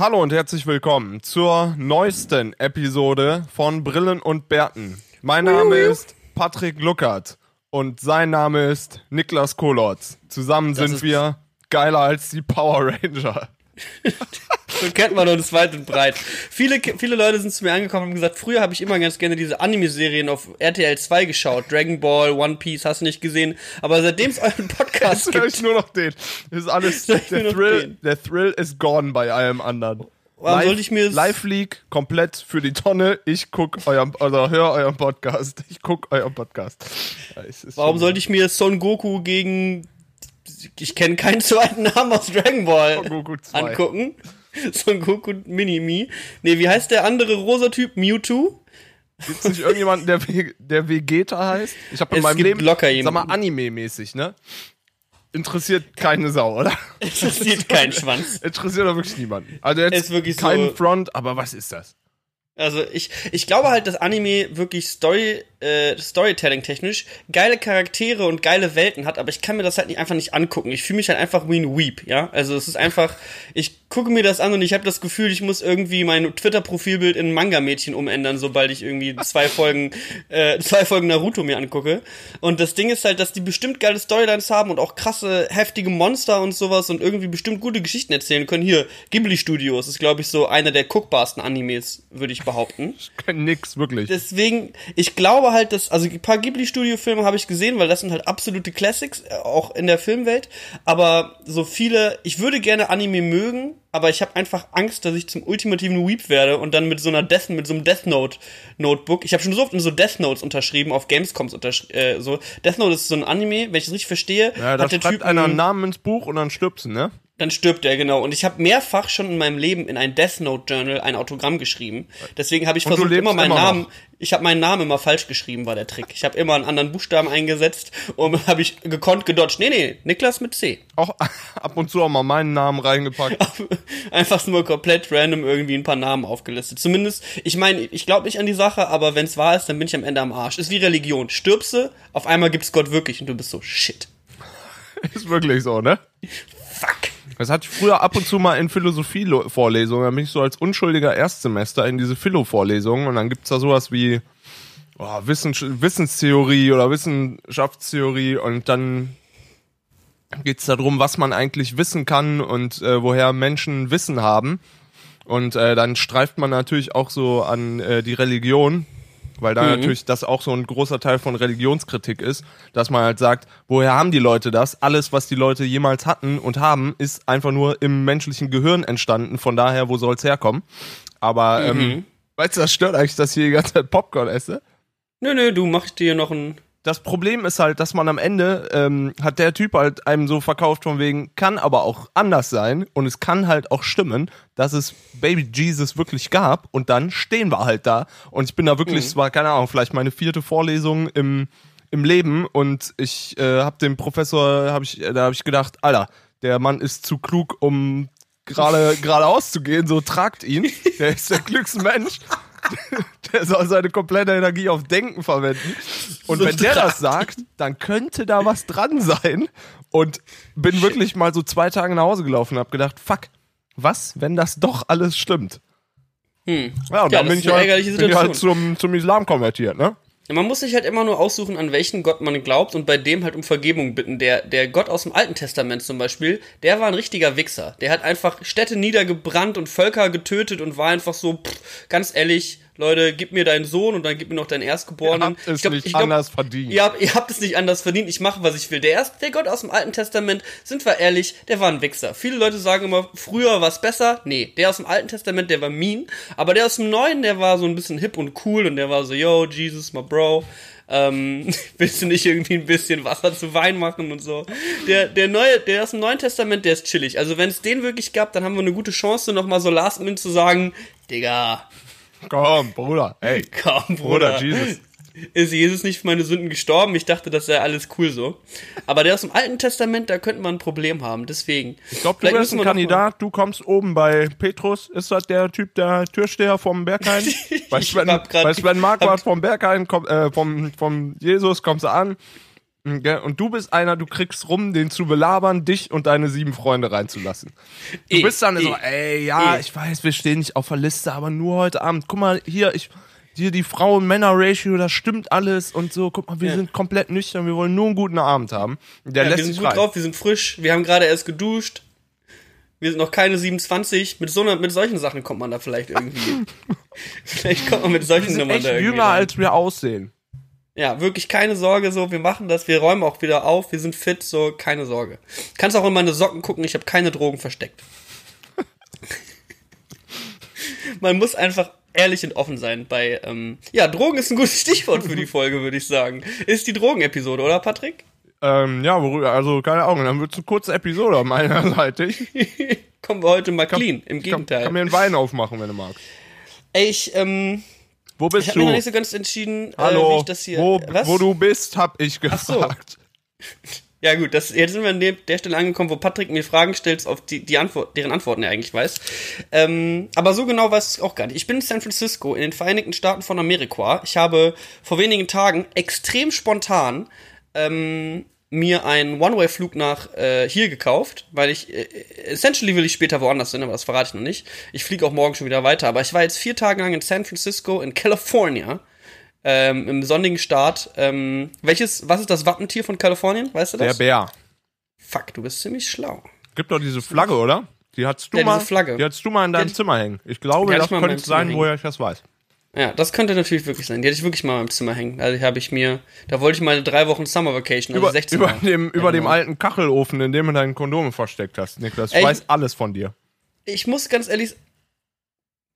Hallo und herzlich willkommen zur neuesten Episode von Brillen und Bärten. Mein Name ist Patrick Luckert und sein Name ist Niklas Kolotz. Zusammen sind wir geiler als die Power Ranger. so kennt man uns weit und breit. Viele, viele Leute sind zu mir angekommen und haben gesagt, früher habe ich immer ganz gerne diese Anime-Serien auf RTL 2 geschaut. Dragon Ball, One Piece, hast du nicht gesehen. Aber seitdem es euren Podcast Jetzt höre ich nur noch den. Das ist alles, der Thrill, der Thrill ist gone bei allem anderen. Warum sollte ich mir Live League komplett für die Tonne. Ich guck euren, also hör euren Podcast. Ich guck euren Podcast. Ja, Warum sollte ich mir Son Goku gegen ich kenne keinen zweiten Namen aus Dragon Ball Son Goku 2. angucken? Son Goku Mini-Me. Nee, wie heißt der andere rosa Typ? Mewtwo? Gibt's nicht irgendjemanden, der, der Vegeta heißt? Ich habe in Es meinem gibt Leben, locker sag mal, Anime-mäßig, ne? Interessiert keine Sau, oder? Interessiert keinen Schwanz. Interessiert doch wirklich niemanden. Also jetzt Ist wirklich kein so- Front, aber was ist das? Also ich, ich glaube halt, dass Anime wirklich Story, äh, Storytelling technisch geile Charaktere und geile Welten hat, aber ich kann mir das halt nicht, einfach nicht angucken. Ich fühle mich halt einfach wie ein Weep, ja. Also es ist einfach, ich gucke mir das an und ich habe das Gefühl, ich muss irgendwie mein Twitter-Profilbild in Manga-Mädchen umändern, sobald ich irgendwie zwei Folgen, äh, zwei Folgen Naruto mir angucke. Und das Ding ist halt, dass die bestimmt geile Storylines haben und auch krasse, heftige Monster und sowas und irgendwie bestimmt gute Geschichten erzählen können. Hier, Ghibli Studios ist, glaube ich, so einer der guckbarsten Animes, würde ich behaupten. Nix, wirklich. Deswegen, ich glaube halt, dass, also ein paar Ghibli-Studio-Filme habe ich gesehen, weil das sind halt absolute Classics, äh, auch in der Filmwelt. Aber so viele, ich würde gerne Anime mögen, aber ich habe einfach Angst, dass ich zum ultimativen Weep werde und dann mit so einer Death, mit so einem Death Note Notebook. Ich habe schon so oft in so Death Notes unterschrieben, auf Gamescoms unterschrieben, äh, so. Death Note ist so ein Anime, wenn ich es richtig verstehe, ja, da hat der schreibt Typ einer einen- Namen ins Buch und dann stirbst du, ne? Dann stirbt er, genau. Und ich habe mehrfach schon in meinem Leben in ein Death Note Journal ein Autogramm geschrieben. Deswegen habe ich Und versucht, immer meinen immer noch. Namen, ich habe meinen Namen immer falsch geschrieben, war der Trick. Ich habe immer einen anderen Buchstaben eingesetzt und habe ich gekonnt gedodged. Nee, nee, Niklas mit C. Auch ab und zu auch mal meinen Namen reingepackt. Einfach nur komplett random irgendwie ein paar Namen aufgelistet. Zumindest, ich meine, ich glaube nicht an die Sache, aber wenn es wahr ist, dann bin ich am Ende am Arsch. Ist wie Religion. Stirbst du, auf einmal gibt's Gott wirklich und du bist so, shit. Ist wirklich so, ne? Fuck. Das hatte ich früher ab und zu mal in Philosophie-Vorlesungen. Da bin ich so als unschuldiger Erstsemester in diese Philo-Vorlesungen und dann gibt's da sowas wie oh, Wissens Wissenstheorie oder Wissenschaftstheorie und dann geht's darum, was man eigentlich wissen kann und äh, woher Menschen Wissen haben. Und äh, dann streift man natürlich auch so an äh, die Religion, weil da natürlich das auch so ein großer Teil von Religionskritik ist, dass man halt sagt, woher haben die Leute das? Alles, was die Leute jemals hatten und haben, ist einfach nur im menschlichen Gehirn entstanden. Von daher, wo soll's herkommen? Aber ähm, weißt du, das stört eigentlich, dass ich hier die ganze Zeit Popcorn esse. Nö, nö, du machst dir noch ein. Das Problem ist halt, dass man am Ende ähm, hat der Typ halt einem so verkauft von wegen, kann aber auch anders sein und es kann halt auch stimmen, dass es Baby Jesus wirklich gab und dann stehen wir halt da. Und ich bin da wirklich, es war keine Ahnung, vielleicht meine vierte Vorlesung im im Leben und ich äh, habe dem Professor, habe ich, da habe ich gedacht, Alter, der Mann ist zu klug, um gerade geradeaus zu gehen, so tragt ihn, der ist der klügste Mensch. Der soll seine komplette Energie auf Denken verwenden. Und So wenn der das sagt, dann könnte da was dran sein. Und bin wirklich mal so zwei Tage nach Hause gelaufen und hab gedacht, fuck, was, wenn das doch alles stimmt? Hm. Ja, und Ja, dann das bin ich, halt, bin ich halt zum, zum Islam konvertiert, ne? Man muss sich halt immer nur aussuchen, an welchen Gott man glaubt und bei dem halt um Vergebung bitten. Der, der Gott aus dem Alten Testament zum Beispiel, der war ein richtiger Wichser. Der hat einfach Städte niedergebrannt und Völker getötet und war einfach so, pff, ganz ehrlich, Leute, gib mir deinen Sohn und dann gib mir noch deinen Erstgeborenen. Ihr habt es nicht anders verdient. Ihr habt, ihr habt es nicht anders verdient. Ich mache, was ich will. Der erste, der Gott aus dem Alten Testament, sind wir ehrlich, der war ein Wichser. Viele Leute sagen immer, früher war es besser. Nee, der aus dem Alten Testament, der war mean. Aber der aus dem Neuen, der war so ein bisschen hip und cool und der war so, yo, Jesus, my bro. Ähm, willst du nicht irgendwie ein bisschen Wasser zu Wein machen und so? Der, der neue, der aus dem Neuen Testament, der ist chillig. Also wenn es den wirklich gab, dann haben wir eine gute Chance, nochmal so last minute zu sagen, Digga, Komm, Bruder, ey. Komm, Bruder, Bruder. Jesus. Ist Jesus nicht für meine Sünden gestorben? Ich dachte, das wäre alles cool so. Aber der aus dem Alten Testament, da könnte man ein Problem haben. Deswegen. Ich glaube, du bist ein Kandidat, du kommst oben bei Petrus, ist das der Typ, der Türsteher vom Berghain? bei Sven, hab grad- bei Sven Marquardt vom Berghain, kommt, äh, vom, vom Jesus kommst du an? Und du bist einer, du kriegst rum, den zu belabern, dich und deine sieben Freunde reinzulassen. Du Eh, bist dann eh, so, ey, ja, eh. ich weiß, wir stehen nicht auf der Liste, aber nur heute Abend. Guck mal, hier, ich, hier die Frauen-Männer-Ratio, das stimmt alles und so. Guck mal, wir Ja. sind komplett nüchtern, wir wollen nur einen guten Abend haben. Der Ja, lässt wir sind gut rein. drauf, wir sind frisch, wir haben gerade erst geduscht. Wir sind noch keine 27. Mit so einer, mit solchen Sachen kommt man da vielleicht irgendwie. vielleicht kommt man mit solchen Wir sind Nummern echt da irgendwie jünger, rein. als wir aussehen. Ja, wirklich keine Sorge, so, wir machen das, wir räumen auch wieder auf, wir sind fit, so, keine Sorge. Kannst auch in meine Socken gucken, ich habe keine Drogen versteckt. Man muss einfach ehrlich und offen sein bei, ähm, ja, Drogen ist ein gutes Stichwort für die Folge, würde ich sagen. Ist die Drogenepisode, oder Patrick? Ähm, ja, worüber, also keine Ahnung, dann wird's eine kurze Episode meinerseitig. Kommen wir heute mal clean, im Kann, Gegenteil. kann mir einen Wein aufmachen, wenn du magst. Ey, ich, ähm, Wo ich bist habe mir noch du? nicht so ganz entschieden, äh, Hallo, wie ich das hier. wo, was? wo du bist, hab ich so. gefragt. Ja gut, das, jetzt sind wir an der, Stelle angekommen, wo Patrick mir Fragen stellt, auf die, die Antwort, deren Antworten er eigentlich weiß. Ähm, aber so genau weiß ich es auch gar nicht. Ich bin in San Francisco, in den Vereinigten Staaten von Amerika. Ich habe vor wenigen Tagen extrem spontan ähm, mir einen One-Way-Flug nach äh, hier gekauft, weil ich, äh, essentially will ich später woanders hin, aber das verrate ich noch nicht. Ich fliege auch morgen schon wieder weiter, aber ich war jetzt vier Tage lang in San Francisco, in California, ähm, im sonnigen Staat. Ähm, welches, was ist das Wappentier von Kalifornien? Weißt du Der das? Bär. Fuck, du bist ziemlich schlau. Gibt doch diese Flagge, oder? Die hattest du Ja, mal. Die hattest du mal in deinem Die- Zimmer hängen. Ich glaube, das könnte sein, woher ich das weiß. Ja, das könnte natürlich wirklich sein. Die hatte ich wirklich mal meinem Zimmer hängen. Also habe ich mir, da wollte ich mal drei Wochen Summer Vacation, also Über, 16 über Mal. dem, über dem alten Kachelofen, in dem du deine Kondome versteckt hast, Niklas. Ich Ey, weiß alles von dir. Ich muss ganz ehrlich.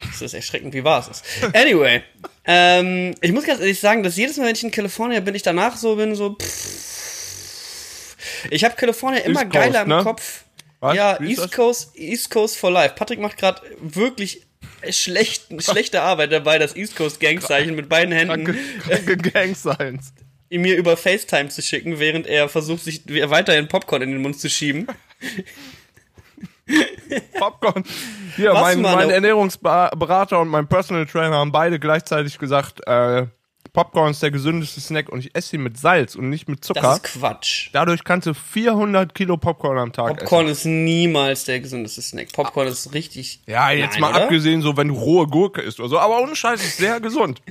Das ist erschreckend, wie wahr es ist. Anyway, ähm, ich muss ganz ehrlich sagen, dass jedes Mal, wenn ich in Kalifornien bin, ich danach so bin, so. Pff. Ich habe Kalifornien immer East geiler Coast, im ne? Kopf. Was? Ja, East? Coast, East Coast for Life. Patrick macht gerade wirklich schlecht, schlechte Arbeit dabei, das East Coast Gangzeichen mit beiden Händen Kranke, kranke Gang-Signs. mir über FaceTime zu schicken, während er versucht, sich weiterhin Popcorn in den Mund zu schieben. Popcorn. Hier, Was, mein, mein Ernährungsberater und mein Personal Trainer haben beide gleichzeitig gesagt, äh, Popcorn ist der gesündeste Snack und ich esse ihn mit Salz und nicht mit Zucker. Das ist Quatsch. Dadurch kannst du 400 Kilo Popcorn am Tag Popcorn ist niemals der gesündeste Snack. Popcorn ist richtig. essen. Ja, jetzt Nein, mal oder? abgesehen, so wenn du rohe Gurke isst oder so, aber ohne Scheiß ist sehr gesund.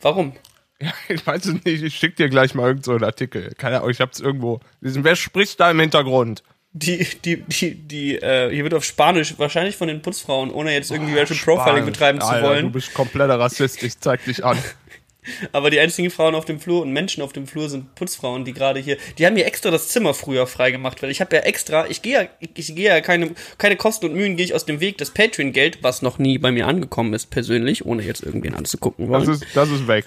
Warum? Ja, ich weiß es nicht, ich schick dir gleich mal irgendeinen so einen Artikel. Keine Ahnung, ich hab's irgendwo. Wer spricht da im Hintergrund? Die, die, die, die, äh, hier wird auf Spanisch, wahrscheinlich von den Putzfrauen, ohne jetzt irgendwie Racial Profiling betreiben zu Alter, wollen. Du bist kompletter Rassist, ich zeig dich an. Aber die einzigen Frauen auf dem Flur und Menschen auf dem Flur sind Putzfrauen, die gerade hier, die haben mir extra das Zimmer früher freigemacht, weil ich habe ja extra, ich gehe ja, ich, gehe ja keine, keine Kosten und Mühen gehe ich aus dem Weg des Patreon-Geld, was noch nie bei mir angekommen ist, persönlich, ohne jetzt irgendwen anzugucken wollen. Das ist, das ist weg.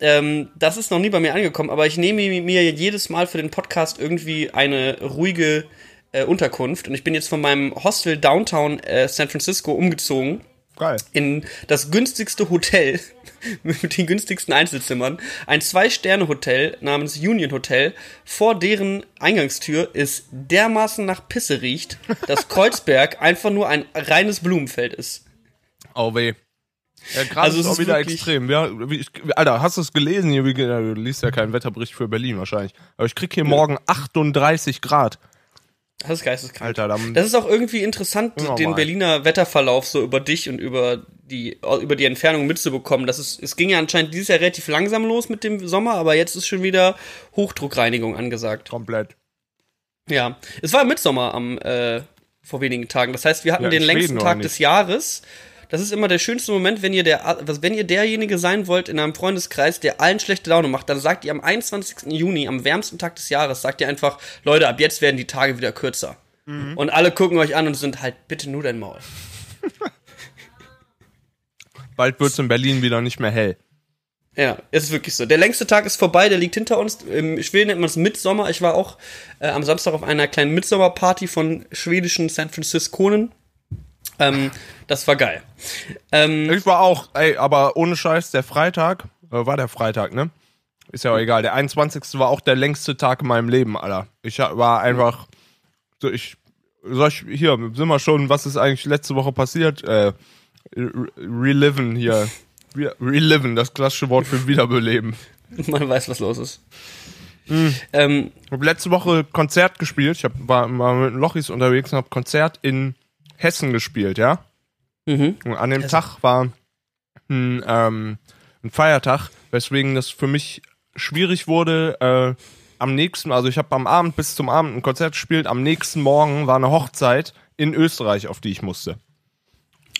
Ähm, das ist noch nie bei mir angekommen, aber ich nehme mir jedes Mal für den Podcast irgendwie eine ruhige äh, Unterkunft und ich bin jetzt von meinem Hostel Downtown äh, San Francisco umgezogen Geil. in das günstigste Hotel mit den günstigsten Einzelzimmern. Ein Zwei-Sterne-Hotel namens Union Hotel. Vor deren Eingangstür ist dermaßen nach Pisse riecht, dass Kreuzberg einfach nur ein reines Blumenfeld ist. Oh weh. Ja, gerade Also ist es auch ist wieder extrem. Ja, ich, Alter, hast du es gelesen? Hier, ja, du liest ja keinen Wetterbericht für Berlin wahrscheinlich. Aber ich krieg hier morgen 38 Grad. Das ist geisteskrank. Alter, Das ist auch irgendwie interessant, den Berliner Wetterverlauf so über dich und über die, über die Entfernung mitzubekommen. Das ist, es ging ja anscheinend dieses Jahr relativ langsam los mit dem Sommer, aber jetzt ist schon wieder Hochdruckreinigung angesagt. komplett. Ja, es war Mitsommer am, äh, vor wenigen Tagen. Das heißt, wir hatten Ja, den längsten Tag des Jahres. Das ist immer der schönste Moment, wenn ihr der, wenn ihr derjenige sein wollt in einem Freundeskreis, der allen schlechte Laune macht, dann sagt ihr am 21. Juni, am wärmsten Tag des Jahres, sagt ihr einfach, Leute, ab jetzt werden die Tage wieder kürzer. Mhm. Und alle gucken euch an und sind halt, bitte nur dein Maul. Bald wird's in Berlin wieder nicht mehr hell. Ja, es ist wirklich so. Der längste Tag ist vorbei, der liegt hinter uns. Im Schweden nennt man es Mitsommer. Ich war auch äh, am Samstag auf einer kleinen Mitsommerparty von schwedischen San Francisconen. Ähm, das war geil. Ähm, Ich war auch, ey, aber ohne Scheiß, der Freitag, äh, war der Freitag, ne? Ist ja auch egal. Der 21. war auch der längste Tag in meinem Leben, Alter. Ich war einfach, so ich, soll ich, hier, sind wir schon, was ist eigentlich letzte Woche passiert? Äh, re- reliven hier. Re- Reliven, das klassische Wort für wiederbeleben. man weiß, was los ist. Ähm, Ich habe letzte Woche Konzert gespielt. Ich hab, war, war mit Lochis unterwegs und habe Konzert in Hessen gespielt, ja. mhm. Und an dem Tag war ein, ähm, ein Feiertag, weswegen das für mich schwierig wurde. Äh, am nächsten, also ich habe am Abend bis zum Abend ein Konzert gespielt. Am nächsten Morgen war eine Hochzeit in Österreich, auf die ich musste.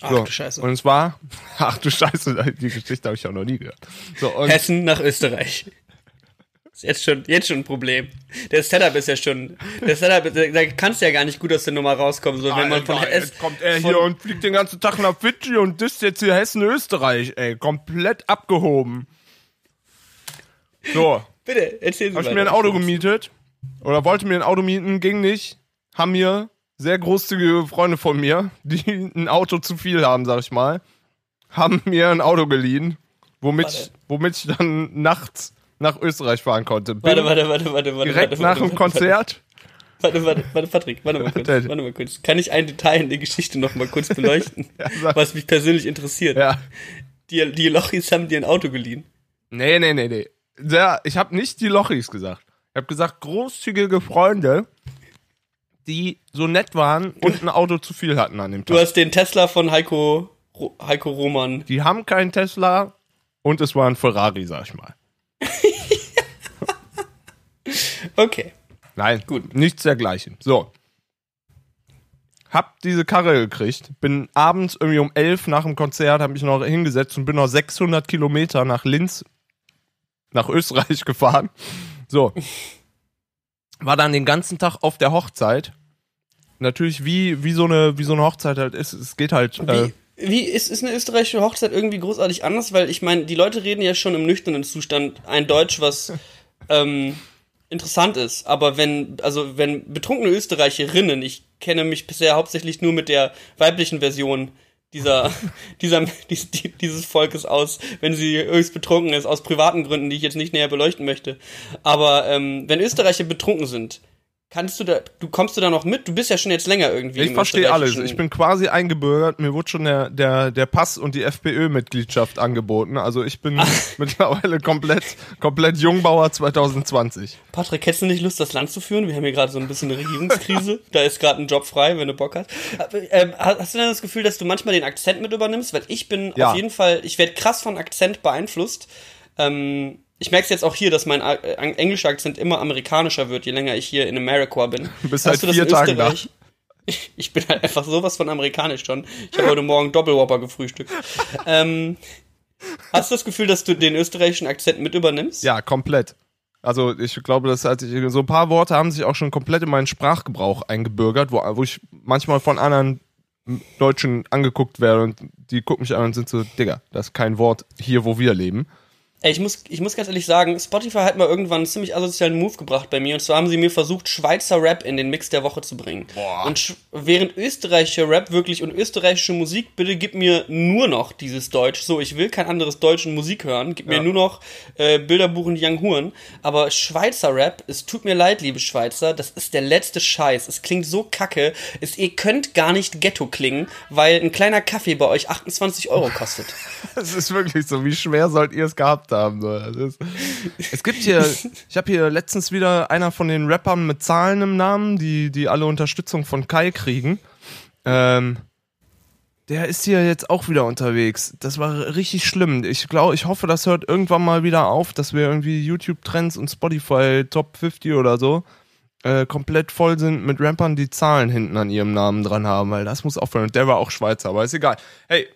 Ach So. du Scheiße. Und es war, ach du Scheiße, die Geschichte habe ich auch noch nie gehört. So, und Hessen nach Österreich. Ist jetzt schon, jetzt schon ein Problem. Der Setup ist ja schon, der Setup, da kannst du ja gar nicht gut aus der Nummer rauskommen, so wenn man von Alter, Hessen, kommt er hier und fliegt den ganzen Tag nach Fidschi und disst jetzt hier Hessen-Österreich, ey. Komplett abgehoben. So, bitte, erzählen Sie hab ich mir ein Auto gemietet. Oder wollte mir ein Auto mieten, ging nicht. Haben mir sehr großzügige Freunde von mir, die ein Auto zu viel haben, sag ich mal, haben mir ein Auto geliehen, womit, womit ich dann nachts nach Österreich fahren konnte. Bin Warte, warte, warte, warte, warte. direkt warte, nach warte, dem Konzert. Warte, warte, warte, Patrick, warte mal kurz. Warte. Mal kurz. Kann ich ein Detail in der Geschichte noch mal kurz beleuchten, sag. was mich persönlich interessiert? Ja. Die, die Lochis haben dir ein Auto geliehen. Nee, nee, nee, nee. Der, ich habe nicht die Lochis gesagt. Ich habe gesagt, großzügige Freunde, die so nett waren und ein Auto zu viel hatten an dem Du Tag. hast den Tesla von Heiko, Heiko Roman. Die haben keinen Tesla und es war ein Ferrari, sag ich mal. Okay. Nein, Gut. nichts dergleichen. So. Hab diese Karre gekriegt, bin abends irgendwie um elf nach dem Konzert, hab mich noch hingesetzt und bin noch 600 Kilometer nach Linz, nach Österreich gefahren. So. War dann den ganzen Tag auf der Hochzeit. Natürlich, wie, wie, so, eine, wie so eine Hochzeit halt ist. Es geht halt. Äh, Wie, ist, ist eine österreichische Hochzeit irgendwie großartig anders? Weil ich meine, die Leute reden ja schon im nüchternen Zustand ein Deutsch, was ähm, interessant ist. Aber wenn, also wenn betrunkene Österreicherinnen, ich kenne mich bisher hauptsächlich nur mit der weiblichen Version dieser, dieser, dies, die- dieses Volkes aus, wenn sie höchst betrunken ist, aus privaten Gründen, die ich jetzt nicht näher beleuchten möchte. Aber ähm, wenn Österreicher betrunken sind, kannst du da, du kommst du da noch mit? Du bist ja schon jetzt länger irgendwie. ich verstehe alles. Ich bin quasi eingebürgert. Mir wurde schon der, der, der Pass und die FPÖ-Mitgliedschaft angeboten. Also ich bin mittlerweile komplett, komplett Jungbauer 2020. Patrick, hättest du nicht Lust, das Land zu führen? Wir haben hier gerade so ein bisschen eine Regierungskrise. da ist gerade ein Job frei, wenn du Bock hast. Ähm, hast du denn das Gefühl, dass du manchmal den Akzent mit übernimmst? Weil ich bin Ja. auf jeden Fall, ich werde krass von Akzent beeinflusst. Ähm, ich merke es jetzt auch hier, dass mein äh, englischer Akzent immer amerikanischer wird, je länger ich hier in America bin. Du bist Hast halt das vier in Tage da. Österreich? Ich bin halt einfach sowas von amerikanisch schon. Ich habe heute Morgen Doppelwhopper gefrühstückt. ähm, hast du das Gefühl, dass du den österreichischen Akzent mit übernimmst? Ja, komplett. Also ich glaube, das hat sich, so ein paar Worte haben sich auch schon komplett in meinen Sprachgebrauch eingebürgert, wo, wo ich manchmal von anderen Deutschen angeguckt werde und die gucken mich an und sind so, Digga, das ist kein Wort hier, wo wir leben. Ey, ich muss, ich muss ganz ehrlich sagen, Spotify hat mal irgendwann einen ziemlich asozialen Move gebracht bei mir. Und zwar haben sie mir versucht, Schweizer Rap in den Mix der Woche zu bringen. Boah. Und während österreichischer Rap wirklich und österreichische Musik, bitte gib mir nur noch dieses Deutsch. So, ich will kein anderes Deutsch und Musik hören. Gib mir Ja. nur noch äh, Bilderbuch und Young Huren. Aber Schweizer Rap, es tut mir leid, liebe Schweizer, das ist der letzte Scheiß. Es klingt so kacke. Es, ihr könnt gar nicht Ghetto klingen, weil ein kleiner Kaffee bei euch 28 Euro kostet. Es ist wirklich so, wie schwer sollt ihr es gehabt haben? So, das ist, es gibt hier, ich habe hier letztens wieder einer von den Rappern mit Zahlen im Namen, die, die alle Unterstützung von Kai kriegen. Ähm, der ist hier jetzt auch wieder unterwegs. Das war richtig schlimm. Ich glaube, ich hoffe, das hört irgendwann mal wieder auf, dass wir irgendwie YouTube-Trends und Spotify Top 50 oder so äh, komplett voll sind mit Rappern, die Zahlen hinten an ihrem Namen dran haben, weil das muss aufhören. Und der war auch Schweizer, aber ist egal. Hey,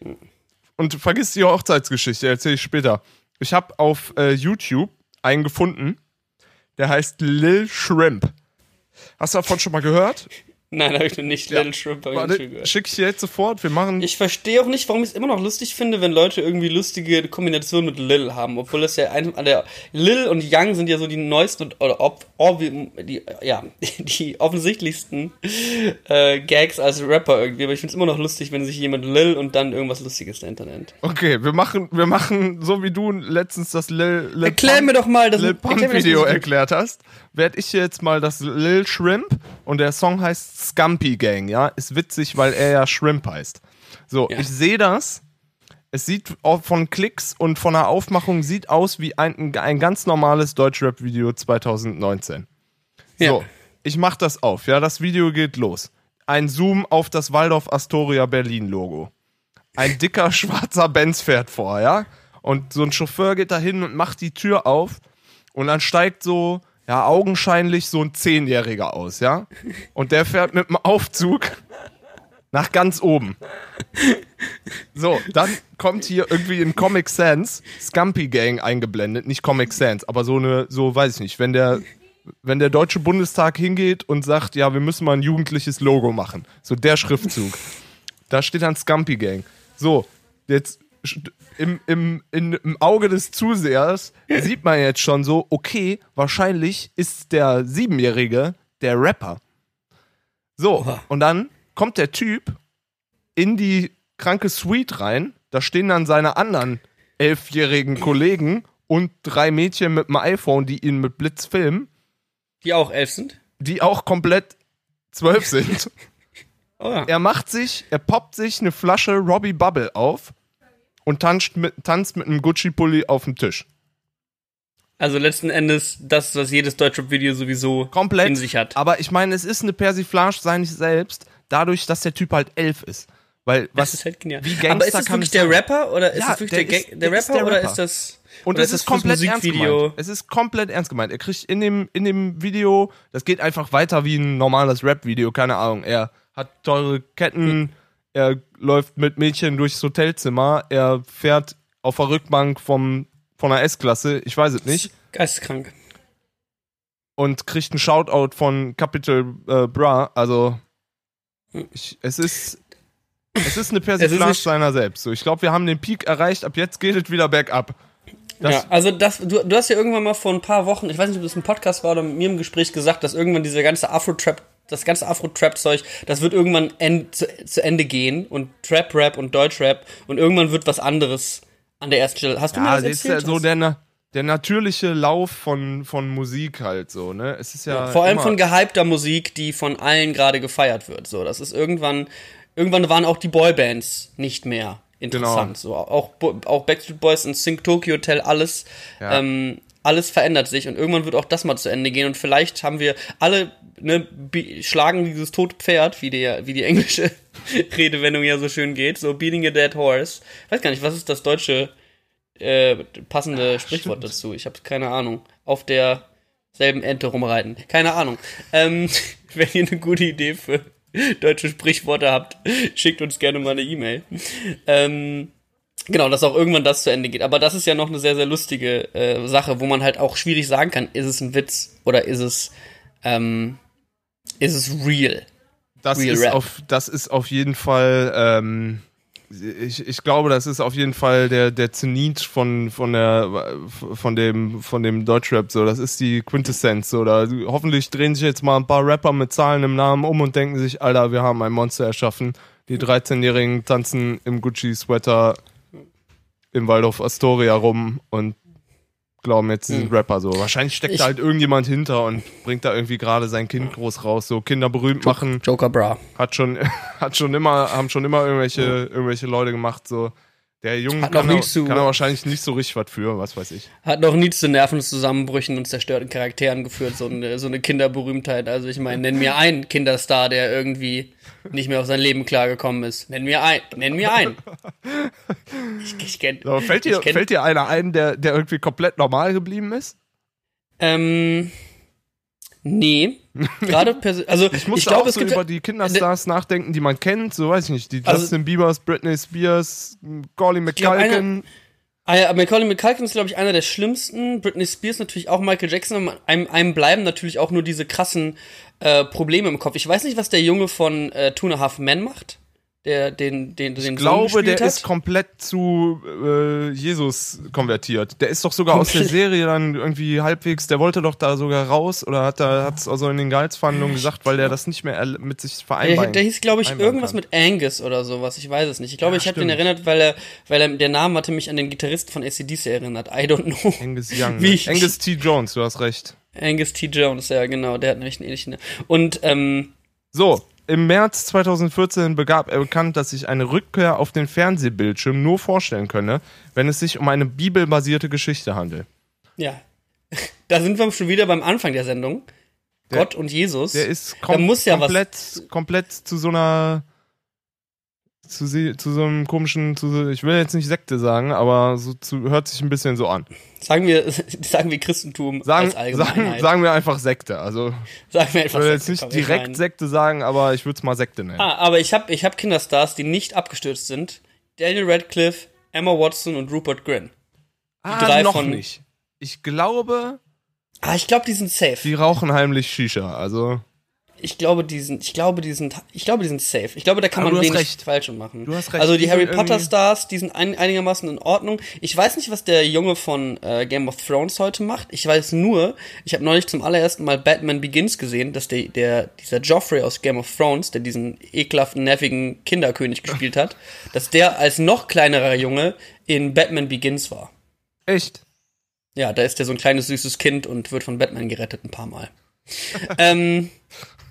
und vergiss die Hochzeitsgeschichte, erzähle ich später. Ich habe auf äh, YouTube einen gefunden, der heißt Lil Shrimp. Hast du davon schon mal gehört? Nein, habe ich nicht. Little Shrimp habe ich nicht gehört. schick ich dir jetzt sofort. Wir machen. Ich verstehe auch nicht, warum ich es immer noch lustig finde, wenn Leute irgendwie lustige Kombinationen mit Lil haben, obwohl das ja ein, der Lil und Young sind ja so die neuesten und oder ob, obvi- die ja die offensichtlichsten äh, Gags als Rapper irgendwie. Aber ich finde es immer noch lustig, wenn sich jemand Lil und dann irgendwas Lustiges dahinter nennt. okay, wir machen, wir machen so wie du letztens das Lil, Lil Erklär Pump- mir doch mal das Lil Pump das Video erklärt hast, werde ich jetzt mal das Lil Shrimp und der Song heißt Scumpy Gang, ja? Ist witzig, weil er ja Shrimp heißt. So, Ja. ich sehe das Es sieht von Klicks und von der Aufmachung sieht aus wie ein, ein ganz normales Deutschrap-Video 2019. Ja. So, ich mach das auf, ja, das Video geht los. Ein Zoom auf das Waldorf Astoria Berlin Logo. Ein dicker schwarzer Benz fährt vor, ja? Und so ein Chauffeur geht da hin und macht die Tür auf und dann steigt so, ja, augenscheinlich so ein Zehnjähriger aus, ja? Und der fährt mit dem Aufzug nach ganz oben. So, dann kommt hier irgendwie in Comic Sans Scumpy Gang eingeblendet, nicht Comic Sans, aber so eine, so weiß ich nicht, wenn der, wenn der Deutsche Bundestag hingeht und sagt, ja, wir müssen mal ein jugendliches Logo machen, so der Schriftzug, da steht dann Scumpy Gang. So, jetzt im, im, in, im Auge des Zusehers sieht man jetzt schon so, okay, wahrscheinlich ist der Siebenjährige der Rapper. So, und dann kommt der Typ in die kranke Suite rein. Da stehen dann seine anderen elfjährigen Kollegen und drei Mädchen mit dem iPhone, die ihn mit Blitz filmen, Die auch elf sind. die auch komplett zwölf sind. Oh ja. er macht sich, er poppt sich eine Flasche Robbie Bubble auf und tanzt mit, tanzt mit einem Gucci-Pulli auf dem Tisch. Also letzten Endes das, was jedes Deutschrap-Video sowieso Komplett. in sich hat. Aber ich meine, es ist eine Persiflage seines selbst, dadurch, dass der Typ halt elf ist. Weil, was, das ist halt genial. wie Gangster Aber ist das wirklich der? Rapper oder ist Ja, das wirklich der der, ist- der Rapper ist der oder Rapper. ist das Und oder es ist das komplett ernst gemeint. Es ist komplett ernst gemeint. Er kriegt in dem, in dem Video, das geht einfach weiter wie ein normales Rap-Video, keine Ahnung. Er hat teure Ketten, er läuft mit Mädchen durchs Hotelzimmer, er fährt auf der Rückbank vom, von einer S-Klasse, ich weiß es nicht, Geisteskrank. und kriegt einen Shoutout von Capital äh, Bra. Also, ich, es ist. Es ist eine Persiflage seiner selbst. So, ich glaube, wir haben den Peak erreicht. Ab jetzt geht es wieder bergab. Das, ja, also das, du, du hast ja irgendwann mal vor ein paar Wochen, ich weiß nicht, ob das ein Podcast war oder mit mir im Gespräch gesagt, dass irgendwann dieser ganze Afro-Trap, das ganze Afro-Trap-Zeug, das wird irgendwann end, zu, zu Ende gehen und Trap-Rap und Deutsch-Rap und irgendwann wird was anderes an der ersten Stelle. Hast du mir Ja, das das ist ja erzählt? so der, der natürliche Lauf von, von Musik halt so, ne? Es ist ja. Vor allem von gehypter Musik, die von allen gerade gefeiert wird. So, das ist irgendwann, irgendwann waren auch die Boybands nicht mehr interessant. So, auch, auch Backstreet Boys und Sync Tokyo Hotel, alles, Ja. ähm, alles verändert sich und irgendwann wird auch das mal zu Ende gehen und vielleicht haben wir alle, ne, schlagen dieses tote Pferd, wie die, wie die englische Redewendung ja so schön geht, so beating a dead horse. weiß gar nicht, was ist das deutsche äh, passende Sprichwort stimmt. dazu? Ich habe keine Ahnung. Auf der selben Ente rumreiten. Keine Ahnung. Ähm, wenn ihr eine gute Idee für deutsche Sprichworte habt, schickt uns gerne mal eine E-Mail. Ähm, genau, dass auch irgendwann das zu Ende geht. Aber das ist ja noch eine sehr, sehr lustige äh, Sache, wo man halt auch schwierig sagen kann, ist es ein Witz oder ist es, ähm, ist es real? das, Real ist Rap. auf, das ist auf jeden Fall. Ähm, ich, ich glaube, das ist auf jeden Fall der, der Zenit von, von, der, von, dem, von dem Deutschrap. So. Das ist die Quintessenz. So. Da, hoffentlich drehen sich jetzt mal ein paar Rapper mit Zahlen im Namen um und denken sich, Alter, wir haben ein Monster erschaffen. Die 13-Jährigen tanzen im Gucci-Sweater im Waldorf Astoria rum und glauben jetzt, sie sind Rapper so. Wahrscheinlich steckt Ich- da halt irgendjemand hinter und bringt da irgendwie gerade sein Kind groß raus. So Kinder berühmt machen Joker Bra. hat schon, hat schon immer, haben schon immer irgendwelche, irgendwelche Leute gemacht, so. Der Junge Hat kann, noch nie zu- kann da wahrscheinlich nicht so richtig was für, was weiß ich. Hat noch nie zu Nervenzusammenbrüchen und zerstörten Charakteren geführt, so eine, so eine Kinderberühmtheit. Also ich meine, nenn mir einen Kinderstar, der irgendwie nicht mehr auf sein Leben klargekommen ist. Nenn mir ein, nenn mir einen. Ich, ich kenn, So, fällt, dir, kenn, fällt dir einer ein, der, der irgendwie komplett normal geblieben ist? Ähm, nee. Gerade also Ich ich, musste glaube, auch es so über die Kinderstars nachdenken, die man kennt, so weiß ich nicht. Die Also- Justin Biebers, Britney Spears, Corley glaub, McCulkin. Ah ja, Macaulay McCulkin ist, glaube ich, einer der schlimmsten. Britney Spears natürlich auch Michael Jackson. Einem, einem bleiben natürlich auch nur diese krassen äh, Probleme im Kopf. Ich weiß nicht, was der Junge von äh, Two and a Half Men macht. Der den, den, den Ich glaube, der hat. ist komplett zu äh, Jesus konvertiert. Der ist doch sogar aus der. Serie dann irgendwie halbwegs, der wollte doch da sogar raus oder hat da hat's also in den Gehaltsverhandlungen gesagt, weil der das nicht mehr mit sich Der, vereinbaren der hieß, glaube ich, irgendwas kann. mit Angus oder sowas. Ich weiß es nicht. Ich glaube, Ja, ich habe den erinnert, weil er, weil er, der Name hatte mich an den Gitarristen von ACDC erinnert. I don't know. Angus Young. Ne? Angus T. Jones, du hast recht. Angus T. Jones, ja, genau. Der hat nämlich einen ähnlichen. Und, ähm, So, im März 2014 begab er bekannt, dass sich eine Rückkehr auf den Fernsehbildschirm nur vorstellen könne, wenn es sich um eine bibelbasierte Geschichte handelt. Ja. Da sind wir schon wieder beim Anfang der Sendung. Gott und Jesus. Der ist kom muss ja was- komplett, komplett zu so einer zu, zu so einem komischen, zu so, ich will jetzt nicht Sekte sagen, aber so zu, hört sich ein bisschen so an. Sagen wir, sagen wir Christentum Sagen, als sagen, Allgemeinheit. sagen wir einfach Sekte. Also sagen wir ich einfach will jetzt Sekte, nicht ich direkt mein- Sekte sagen, aber ich würde es mal Sekte nennen. Ah, aber ich habe ich hab Kinderstars, die nicht abgestürzt sind. Daniel Radcliffe, Emma Watson und Rupert Grint. ah, drei noch von- nicht. Ich glaube, Ah, ich glaube, die sind safe. die rauchen heimlich Shisha. Also Ich glaube, die sind, ich glaube, die sind, ich glaube, die sind safe. Ich glaube, da kann Aber man wenig recht. falsch machen. Du hast recht. Also die Die Harry Potter Stars, die sind ein, einigermaßen in Ordnung. Ich weiß nicht, was der Junge von äh, Game of Thrones heute macht. Ich weiß nur, ich habe neulich zum allerersten Mal Batman Begins gesehen, dass der, der dieser Joffrey aus Game of Thrones, der diesen ekelhaften, nervigen Kinderkönig gespielt hat, dass der als noch kleinerer Junge in Batman Begins war. echt. Ja, da ist der so ein kleines süßes Kind und wird von Batman gerettet ein paar Mal. ähm,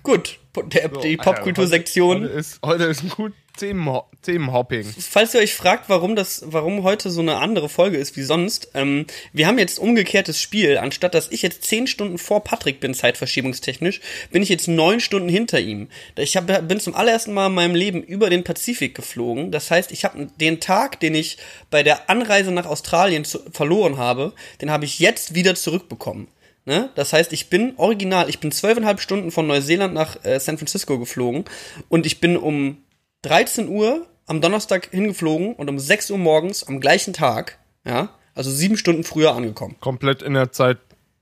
gut, der, die Alter, Popkultursektion. Heute ist, heute ist ein gut Themenho Themenhopping. Falls ihr euch fragt, warum das, warum heute so eine andere Folge ist wie sonst, ähm, wir haben jetzt umgekehrtes Spiel. Anstatt dass ich jetzt zehn Stunden vor Patrick bin, zeitverschiebungstechnisch, bin ich jetzt neun Stunden hinter ihm. Ich hab, bin zum allerersten Mal in meinem Leben über den Pazifik geflogen. Das heißt, ich habe den Tag, den ich bei der Anreise nach Australien zu, verloren habe, den habe ich jetzt wieder zurückbekommen. Ne? Das heißt, ich bin original, ich bin zwölfeinhalb Stunden von Neuseeland nach äh, San Francisco geflogen und ich bin um 13 Uhr am Donnerstag hingeflogen und um 6 Uhr morgens am gleichen Tag, ja, also sieben Stunden früher angekommen. Komplett in der Zeit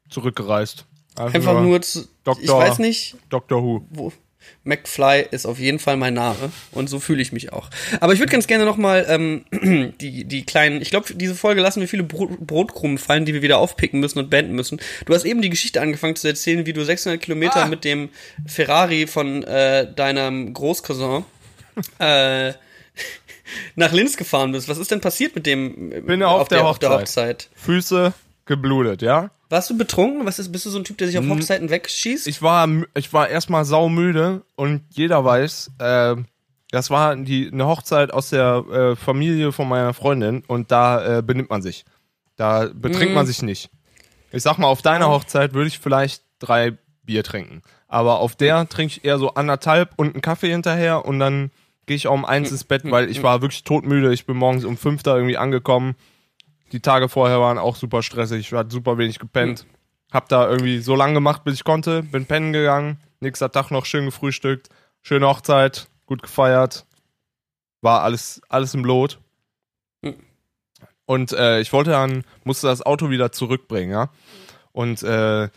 zurückgereist. Einfach nur zu, Dr. ich weiß nicht, Doctor Who. wo, McFly ist auf jeden Fall mein Name und so fühle ich mich auch. Aber ich würde ganz gerne nochmal ähm, die, die kleinen, ich glaube, diese Folge lassen wir viele Brot, Brotkrumen fallen, die wir wieder aufpicken müssen und beenden müssen. Du hast eben die Geschichte angefangen zu erzählen, wie du 600 Kilometer Ah. mit dem Ferrari von äh, deinem Großcousin äh, nach Linz gefahren bist. Was ist denn passiert mit dem Bin auf der auf der Hochzeit. Hochzeit? Füße geblutet, ja? Warst du betrunken? Was ist, bist du so ein Typ, der sich auf Hochzeiten wegschießt? Ich war, ich war erstmal saumüde und jeder weiß, äh, das war die, eine Hochzeit aus der äh, Familie von meiner Freundin und da äh, benimmt man sich. Da betrinkt man sich nicht. Ich sag mal, auf deiner Hochzeit würde ich vielleicht drei Bier trinken. Aber auf der trinke ich eher so anderthalb und einen Kaffee hinterher und dann gehe ich auch um eins ins Bett, weil ich war wirklich todmüde. Ich bin morgens um fünf da irgendwie angekommen. Die Tage vorher waren auch super stressig. Ich hatte super wenig gepennt. Hab da irgendwie so lange gemacht, bis ich konnte. Bin pennen gegangen. Nächster Tag noch schön gefrühstückt. Schöne Hochzeit. Gut gefeiert. War alles, alles im Lot. Und äh, ich wollte dann, musste das Auto wieder zurückbringen, ja. Und äh,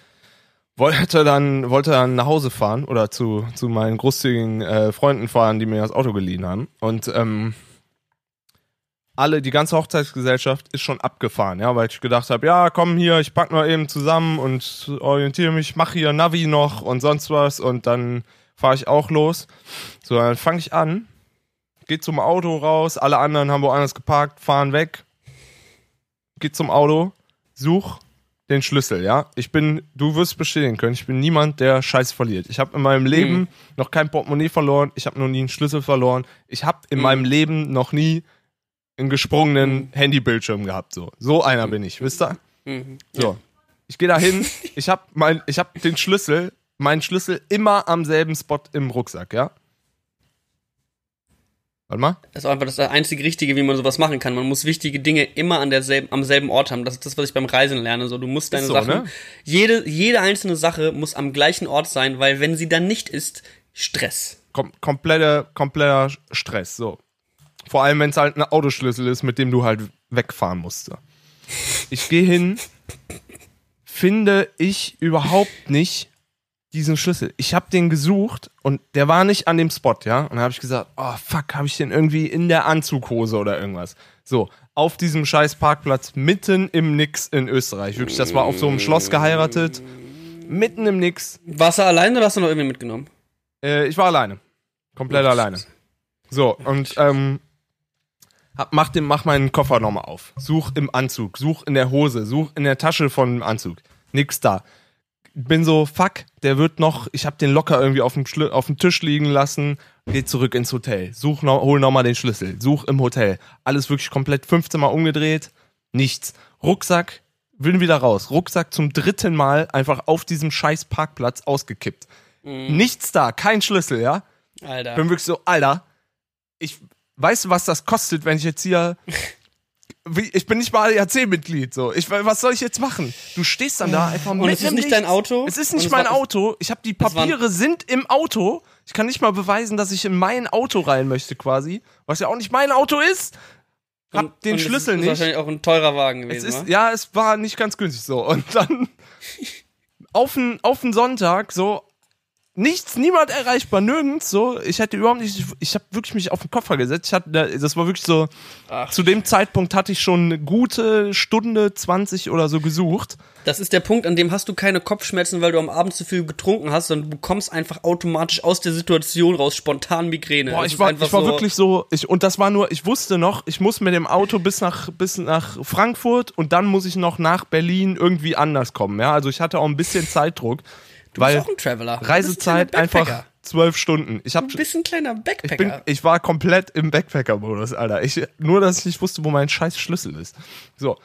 wollte dann, wollte dann nach Hause fahren oder zu, zu meinen großzügigen äh, Freunden fahren, die mir das Auto geliehen haben. Und ähm, alle, die ganze Hochzeitsgesellschaft ist schon abgefahren, ja, weil ich gedacht habe, ja, komm hier, ich pack mal eben zusammen und orientiere mich, mach hier Navi noch und sonst was und dann fahre ich auch los. So, dann fange ich an, geht zum Auto raus, alle anderen haben woanders geparkt, fahren weg, geht zum Auto, such den Schlüssel, ja. Ich bin, du wirst bestätigen können, ich bin niemand, der Scheiß verliert. Ich habe in meinem Leben noch kein Portemonnaie verloren, ich habe noch nie einen Schlüssel verloren, ich habe in meinem Leben noch nie einen gesprungenen Handybildschirm gehabt, so. So einer bin ich, wisst ihr? Mhm. So. Ich gehe da hin, ich habe mein, ich habe den Schlüssel, meinen Schlüssel immer am selben Spot im Rucksack, ja. Warte mal. Das ist einfach das einzige Richtige, wie man sowas machen kann. Man muss wichtige Dinge immer an derselben, am selben Ort haben. Das ist das, was ich beim Reisen lerne. So, du musst deine so, Sachen, ne? jede, jede einzelne Sache muss am gleichen Ort sein, weil wenn sie dann nicht ist, Stress. Kom kompletter, kompletter Stress, so. Vor allem, wenn es halt ein Autoschlüssel ist, mit dem du halt wegfahren musst. Ich gehe hin, finde ich überhaupt nicht diesen Schlüssel. Ich habe den gesucht und der war nicht an dem Spot, ja. Und dann habe ich gesagt, oh fuck, habe ich den irgendwie in der Anzughose oder irgendwas. So, auf diesem scheiß Parkplatz mitten im Nix in Österreich. Wirklich, das war auf so einem Schloss geheiratet. Mitten im Nix. Warst du alleine oder hast du noch irgendwie mitgenommen? Äh, ich war alleine. Komplett alleine. So, und ähm, hab, mach, den, mach meinen Koffer nochmal auf. Such im Anzug, such in der Hose, such in der Tasche von dem Anzug. Nix da. bin so, fuck, der wird noch, ich habe den locker irgendwie auf dem, Schli auf dem Tisch liegen lassen, geh zurück ins Hotel, such noch, hol nochmal den Schlüssel, such im Hotel. Alles wirklich komplett 15 Mal umgedreht, nichts. Rucksack, will wieder raus. Rucksack zum dritten Mal einfach auf diesem scheiß Parkplatz ausgekippt. Nichts da, kein Schlüssel, ja? Alter. Bin wirklich so, Alter, ich, weißt du, was das kostet, wenn ich jetzt hier wie, ich bin nicht mal ADAC-Mitglied, so. Ich, was soll ich jetzt machen? Du stehst dann da einfach Und es ist nicht dein Auto? Es ist nicht es mein Auto. Ich habe die Papiere sind im Auto. Ich kann nicht mal beweisen, dass ich in mein Auto rein möchte, quasi. Was ja auch nicht mein Auto ist. Hab Und- den und es Schlüssel ist nicht. wahrscheinlich auch ein teurer Wagen Es gewesen, ist, wa? ja, es war nicht ganz günstig so. Und dann auf den, auf den Sonntag so nichts, niemand erreichbar, nirgends so. Ich hätte überhaupt nicht, ich habe wirklich mich auf den Koffer gesetzt. Ich hatte, das war wirklich so, Ach. zu dem Zeitpunkt hatte ich schon eine gute Stunde 20 oder so gesucht. Das ist der Punkt, an dem hast du keine Kopfschmerzen, weil du am Abend zu viel getrunken hast, sondern du bekommst einfach automatisch aus der Situation raus spontan Migräne. Boah, ich war, ich war so, wirklich so, ich, und das war nur, ich wusste noch, ich muss mit dem Auto bis nach, bis nach Frankfurt und dann muss ich noch nach Berlin irgendwie anders kommen, ja. Also ich hatte auch ein bisschen Zeitdruck, du weil bist auch ein Traveler. Reisezeit ein einfach Backpacker. zwölf Stunden. Ich hab, Du bist ein kleiner ich bin, Backpacker. ich war komplett im Backpacker-Modus, Alter. Ich, nur, dass ich nicht wusste, wo mein scheiß Schlüssel ist. So,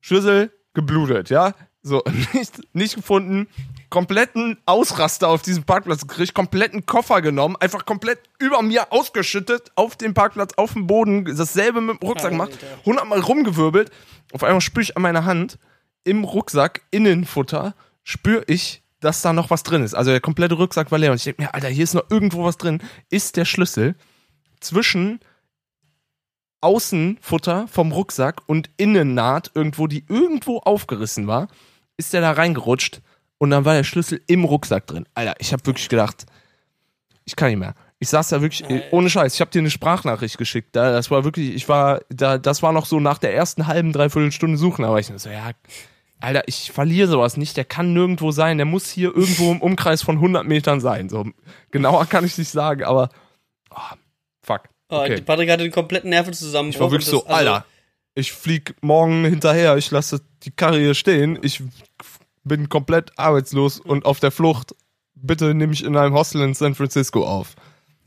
Schlüssel geblutet, ja. So, nicht, nicht gefunden. Kompletten Ausraster auf diesem Parkplatz gekriegt, kompletten Koffer genommen, einfach komplett über mir ausgeschüttet, auf dem Parkplatz, auf dem Boden, dasselbe mit dem Rucksack gemacht, hundertmal rumgewirbelt. Auf einmal spüre ich an meiner Hand, im Rucksack, Innenfutter, spüre ich, dass da noch was drin ist. Also der komplette Rucksack war leer. Und ich denke mir, Alter, hier ist noch irgendwo was drin. Ist der Schlüssel zwischen Außenfutter vom Rucksack und Innennaht irgendwo, die irgendwo aufgerissen war, ist der da reingerutscht und dann war der Schlüssel im Rucksack drin. Alter, ich habe wirklich gedacht, ich kann nicht mehr. Ich saß da wirklich, ohne Scheiß, ich habe dir eine Sprachnachricht geschickt. Da, das war wirklich, ich war, da, das war noch so nach der ersten halben, dreiviertel Stunde suchen, aber ich so, ja, Alter, ich verliere sowas nicht, der kann nirgendwo sein, der muss hier irgendwo im Umkreis von 100 Metern sein. So, genauer kann ich nicht sagen, aber, oh, fuck. Oh, Okay. die Patrick hatte den kompletten Nervenzusammenbruch. Ich war wirklich und so, das- also, Alter, ich flieg morgen hinterher, ich lasse die Karre hier stehen, ich bin komplett arbeitslos und auf der Flucht. Bitte nimm mich in einem Hostel in San Francisco auf.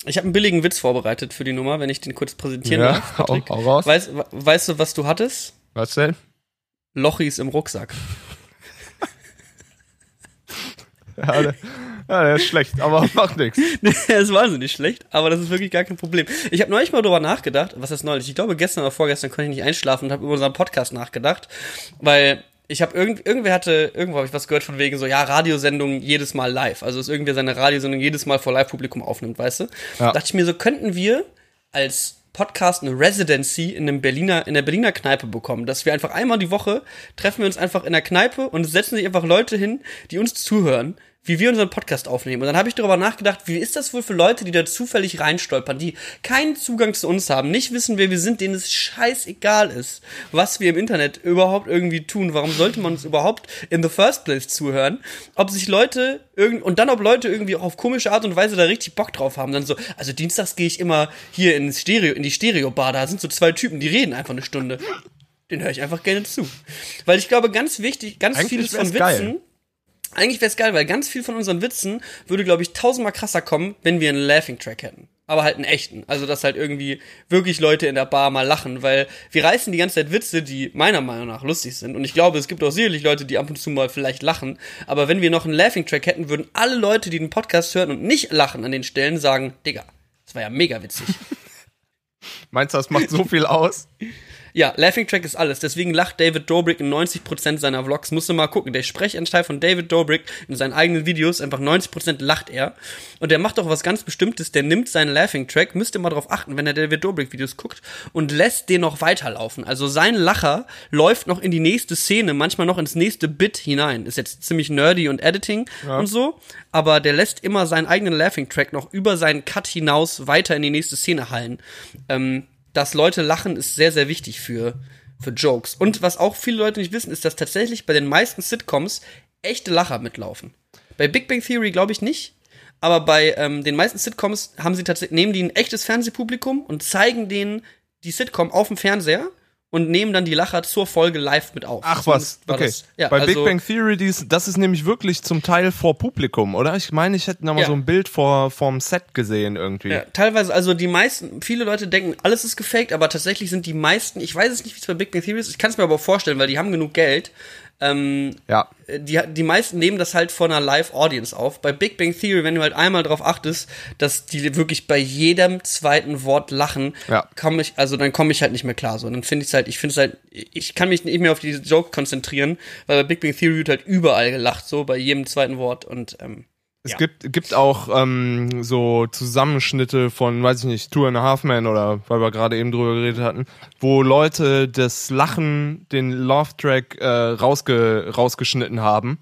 Ich habe einen billigen Witz vorbereitet für die Nummer, wenn ich den kurz präsentieren Ja, darf. Patrick. hau raus. Weißt, weißt du, was du hattest? Was denn? Lochis im Rucksack. Ja, der, ja, der ist schlecht, aber macht nichts. das ist wahnsinnig schlecht, aber das ist wirklich gar kein Problem. Ich habe neulich mal drüber nachgedacht, was ist neulich? Ich glaube, gestern oder vorgestern konnte ich nicht einschlafen und habe über unseren Podcast nachgedacht, weil ich habe irgend, irgendwer hatte, irgendwo habe ich was gehört von wegen so, ja, Radiosendung jedes Mal live. Also, dass irgendwer seine Radiosendung jedes Mal vor Live-Publikum aufnimmt, weißt du? Ja. Dachte ich mir so, könnten wir als Podcast eine Residency in einem Berliner, in der Berliner Kneipe bekommen, dass wir einfach einmal die Woche treffen wir uns einfach in der Kneipe und setzen sich einfach Leute hin, die uns zuhören, wie wir unseren Podcast aufnehmen. Und dann habe ich darüber nachgedacht, wie ist das wohl für Leute, die da zufällig reinstolpern, die keinen Zugang zu uns haben, nicht wissen, wer wir sind, denen es scheißegal ist, was wir im Internet überhaupt irgendwie tun. Warum sollte man uns überhaupt in the first place zuhören? Ob sich Leute irgend und dann ob Leute irgendwie auch auf komische Art und Weise da richtig Bock drauf haben. Dann so, also dienstags gehe ich immer hier ins Stereo, in die Stereo-Bar, da sind so zwei Typen, die reden einfach eine Stunde. Den höre ich einfach gerne zu. Weil ich glaube, ganz wichtig, ganz Eigentlich vieles von geil. Eigentlich wäre es geil, weil ganz viel von unseren Witzen würde, glaube ich, tausendmal krasser kommen, wenn wir einen Laughing-Track hätten. Aber halt einen echten. Also, dass halt irgendwie wirklich Leute in der Bar mal lachen, weil wir reißen die ganze Zeit Witze, die meiner Meinung nach lustig sind. Und ich glaube, es gibt auch sicherlich Leute, die ab und zu mal vielleicht lachen. Aber wenn wir noch einen Laughing-Track hätten, würden alle Leute, die den Podcast hören und nicht lachen an den Stellen, sagen, Digga, das war ja mega witzig. Meinst du, das macht so viel aus? Ja, Laughing Track ist alles. Deswegen lacht David Dobrik in 90% seiner Vlogs. Musst du mal gucken. Der Sprechanteil von David Dobrik in seinen eigenen Videos, einfach 90% lacht er. Und der macht auch was ganz Bestimmtes. Der nimmt seinen Laughing Track, müsst ihr mal drauf achten, wenn er David Dobrik Videos guckt, und lässt den noch weiterlaufen. Also sein Lacher läuft noch in die nächste Szene, manchmal noch ins nächste Bit hinein. Ist jetzt ziemlich nerdy und Editing und so. Aber der lässt immer seinen eigenen Laughing Track noch über seinen Cut hinaus weiter in die nächste Szene hallen. Ähm, dass Leute lachen, ist sehr, sehr wichtig für, für Jokes. Und was auch viele Leute nicht wissen, ist, dass tatsächlich bei den meisten Sitcoms echte Lacher mitlaufen. Bei Big Bang Theory glaube ich nicht. Aber bei ähm, den meisten Sitcoms haben sie tatsächlich, nehmen die ein echtes Fernsehpublikum und zeigen denen die Sitcom auf dem Fernseher und nehmen dann die Lacher zur Folge live mit auf. Ach was, okay. das- ja, Bei also, Big Bang Theory, das ist nämlich wirklich zum Teil vor Publikum, oder? Ich meine, ich hätte noch mal Ja. so ein Bild vor vom Set gesehen irgendwie. Ja, teilweise, also die meisten, viele Leute denken, alles ist gefaked, aber tatsächlich sind die meisten, ich weiß es nicht, wie es bei Big Bang Theory ist, ich kann es mir aber vorstellen, weil die haben genug Geld. Ähm, Ja. die, die meisten nehmen das halt von einer Live-Audience auf. Bei Big Bang Theory, wenn du halt einmal drauf achtest, dass die wirklich bei jedem zweiten Wort lachen, Ja. komme ich, also dann komme ich halt nicht mehr klar. So, dann finde ich es halt, ich finde es halt, ich kann mich nicht mehr auf diese Joke konzentrieren, weil bei Big Bang Theory wird halt überall gelacht, so bei jedem zweiten Wort und ähm, Es Ja. gibt, gibt auch ähm, so Zusammenschnitte von, weiß ich nicht, Two and a Half Men oder weil wir gerade eben drüber geredet hatten, wo Leute das Lachen, den Love-Track äh, rausge, rausgeschnitten haben.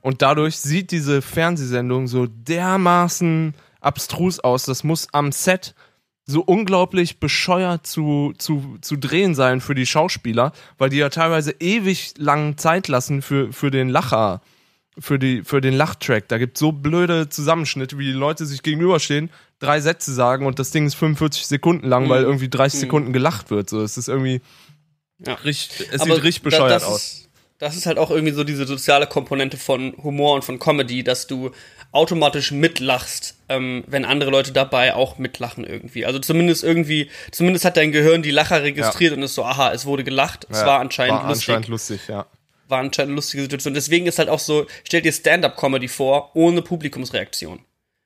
Und dadurch sieht diese Fernsehsendung so dermaßen abstrus aus. Das muss am Set so unglaublich bescheuert zu, zu, zu drehen sein für die Schauspieler, weil die ja teilweise ewig lang Zeit lassen für, für den Lacher für, die, für den Lachtrack. Da gibt so blöde Zusammenschnitte, wie die Leute sich gegenüberstehen, drei Sätze sagen und das Ding ist 45 Sekunden lang, weil irgendwie 30 Sekunden gelacht wird. So, es ist irgendwie ja. richtig, es Aber sieht richtig da- bescheuert das aus. Ist, das ist halt auch irgendwie so diese soziale Komponente von Humor und von Comedy, dass du automatisch mitlachst, ähm, wenn andere Leute dabei auch mitlachen irgendwie. Also zumindest irgendwie, zumindest hat dein Gehirn die Lacher registriert und ist so, aha, es wurde gelacht, es Ja, war anscheinend war lustig. anscheinend lustig, ja. War anscheinend eine lustige Situation. Deswegen ist halt auch so, stell dir Stand-up-Comedy vor, ohne Publikumsreaktion.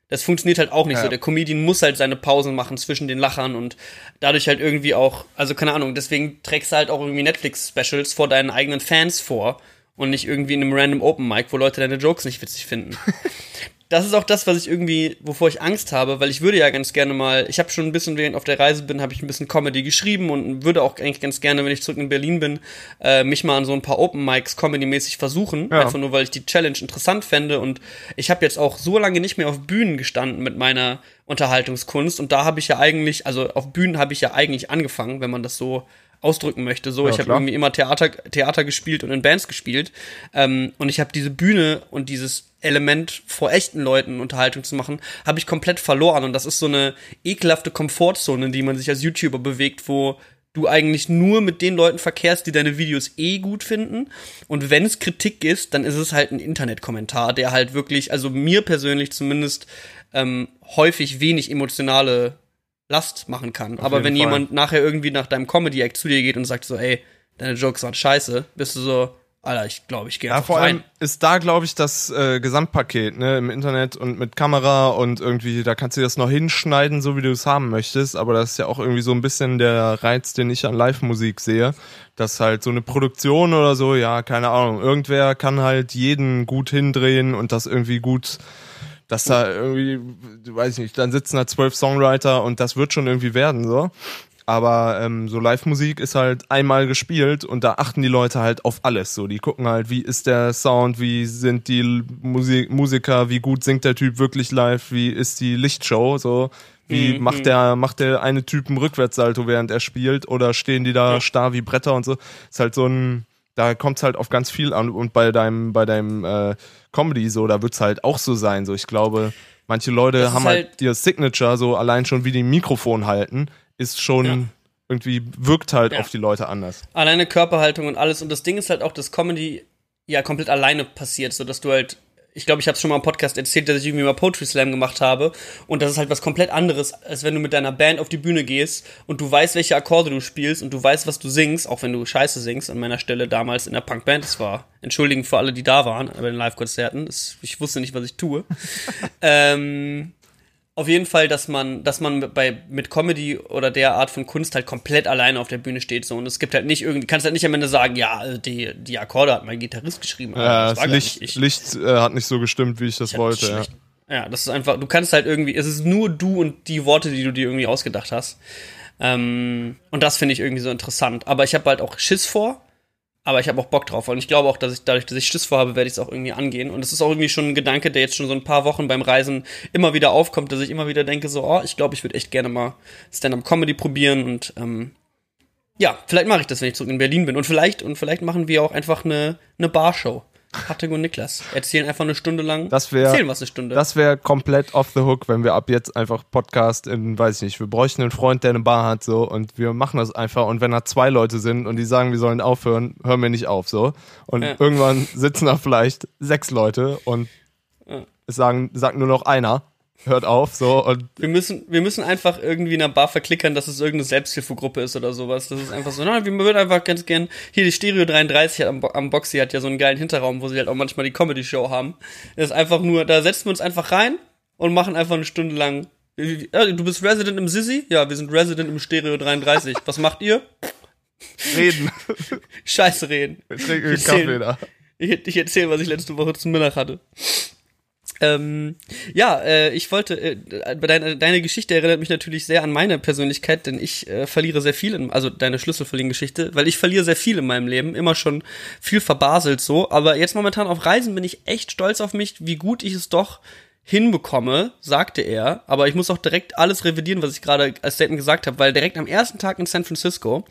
Das funktioniert halt auch nicht Ja. so. Der Comedian muss halt seine Pausen machen zwischen den Lachern und dadurch halt irgendwie auch, also keine Ahnung, deswegen trägst du halt auch irgendwie Netflix-Specials vor deinen eigenen Fans vor und nicht irgendwie in einem random Open Mic, wo Leute deine Jokes nicht witzig finden. das ist auch das, was ich irgendwie, wovor ich Angst habe, weil ich würde ja ganz gerne mal, ich habe schon ein bisschen, während ich auf der Reise bin, habe ich ein bisschen Comedy geschrieben und würde auch eigentlich ganz gerne, wenn ich zurück in Berlin bin, äh, mich mal an so ein paar Open Mics Comedy-mäßig versuchen. Ja. Einfach nur, weil ich die Challenge interessant fände und ich habe jetzt auch so lange nicht mehr auf Bühnen gestanden mit meiner Unterhaltungskunst und da habe ich ja eigentlich, also auf Bühnen habe ich ja eigentlich angefangen, wenn man das so ausdrücken möchte. So, Ja, ich habe irgendwie immer Theater, Theater gespielt und in Bands gespielt. Ähm, und ich habe diese Bühne und dieses Element vor echten Leuten Unterhaltung zu machen, habe ich komplett verloren. Und das ist so eine ekelhafte Komfortzone, in die man sich als YouTuber bewegt, wo du eigentlich nur mit den Leuten verkehrst, die deine Videos eh gut finden. Und wenn es Kritik ist, dann ist es halt ein Internetkommentar, der halt wirklich, also mir persönlich zumindest, ähm, häufig wenig emotionale Last machen kann. Aber jeden wenn Fall. jemand nachher irgendwie nach deinem Comedy-Act zu dir geht und sagt so, ey, deine Jokes waren scheiße, bist du so, Alter, ich glaube, ich gehe Ja, vor allem rein. ist da, glaube ich, das äh, Gesamtpaket, ne, im Internet und mit Kamera und irgendwie, da kannst du das noch hinschneiden, so wie du es haben möchtest, aber das ist ja auch irgendwie so ein bisschen der Reiz, den ich an Live-Musik sehe, dass halt so eine Produktion oder so, ja, keine Ahnung, irgendwer kann halt jeden gut hindrehen und das irgendwie gut, dass da irgendwie, weiß ich nicht, dann sitzen da zwölf Songwriter und das wird schon irgendwie werden, so. Aber ähm, so Live-Musik ist halt einmal gespielt und da achten die Leute halt auf alles. So, die gucken halt, wie ist der Sound, wie sind die Musik Musiker, wie gut singt der Typ wirklich live, wie ist die Lichtshow, so wie Mhm. macht der macht der eine Typ einen Rückwärtssalto während er spielt oder stehen die da starr wie Bretter und so. Ist halt so ein da kommt's halt auf ganz viel an und bei deinem bei deinem äh, Comedy so, da wird's halt auch so sein. So, ich glaube, manche Leute haben halt, halt- ihr Signature so allein schon wie die Mikrofon halten, ist schon Ja. irgendwie wirkt halt Ja. auf die Leute anders. Alleine Körperhaltung und alles. Und das Ding ist halt auch, dass Comedy ja komplett alleine passiert, so dass du halt, ich glaube, ich habe schon mal im Podcast erzählt, dass ich irgendwie mal Poetry Slam gemacht habe. Und das ist halt was komplett anderes, als wenn du mit deiner Band auf die Bühne gehst und du weißt, welche Akkorde du spielst und du weißt, was du singst, auch wenn du Scheiße singst. An meiner Stelle damals in der Punkband, das war, entschuldigen für alle, die da waren, bei den Live-Konzerten. Ich wusste nicht, was ich tue. ähm, auf jeden Fall, dass man, dass man bei mit Comedy oder der Art von Kunst halt komplett alleine auf der Bühne steht so und es gibt halt nicht irgendwie, kannst halt nicht am Ende sagen, ja, also die die Akkorde hat mein Gitarrist geschrieben. Ja, das das Licht, nicht ich. Licht äh, hat nicht so gestimmt, wie ich das Ich wollte. Ja. schlecht- Ja, das ist einfach, du kannst halt irgendwie, es ist nur du und die Worte, die du dir irgendwie ausgedacht hast. Ähm, und das finde ich irgendwie so interessant. Aber ich habe halt auch Schiss vor, aber ich habe auch Bock drauf. Und ich glaube auch, dass ich dadurch, dass ich Schiss vorhabe, werde ich es auch irgendwie angehen. Und es ist auch irgendwie schon ein Gedanke, der jetzt schon so ein paar Wochen beim Reisen immer wieder aufkommt, dass ich immer wieder denke, so, oh, ich glaube, ich würde echt gerne mal Stand-up-Comedy probieren und ähm, ja, vielleicht mache ich das, wenn ich zurück in Berlin bin. Und vielleicht, und vielleicht machen wir auch einfach eine, eine Barshow. Patrick und Niklas erzählen einfach eine Stunde lang. Das wär- erzählen was eine Stunde. Das wäre komplett off the hook, wenn wir ab jetzt einfach Podcast in, weiß ich nicht, wir bräuchten einen Freund, der eine Bar hat, so, und wir machen das einfach. Und wenn da zwei Leute sind und die sagen, wir sollen aufhören, hören wir nicht auf, so. Und Ja. irgendwann sitzen da vielleicht sechs Leute und es sagen, sagt nur noch einer, hört auf, so, und wir müssen, wir müssen einfach irgendwie in einer Bar verklickern, dass es irgendeine Selbsthilfegruppe ist oder sowas. Das ist einfach so, na, wir würden einfach ganz gern, hier die Stereo 33 hat am, am Boxy hat ja so einen geilen Hinterraum, wo sie halt auch manchmal die Comedy-Show haben. Das ist einfach nur, da setzen wir uns einfach rein und machen einfach eine Stunde lang. Ja, du bist Resident im Sissy? Ja, wir sind Resident im Stereo 33. Was macht ihr? reden. Scheiße reden. Wir trinken Ich Kaffee da. Ich, ich erzähle, was ich letzte Woche zum Mittag hatte. Ähm, ja, äh, ich wollte, äh, deine, deine Geschichte erinnert mich natürlich sehr an meine Persönlichkeit, denn ich äh, verliere sehr viel, in, also deine Schlüsselverliehen-Geschichte, weil ich verliere sehr viel in meinem Leben, immer schon viel verbaselt so, aber jetzt momentan auf Reisen bin ich echt stolz auf mich, wie gut ich es doch hinbekomme, sagte er, aber ich muss auch direkt alles revidieren, was ich gerade als Statement gesagt habe, weil direkt am ersten Tag in San Francisco,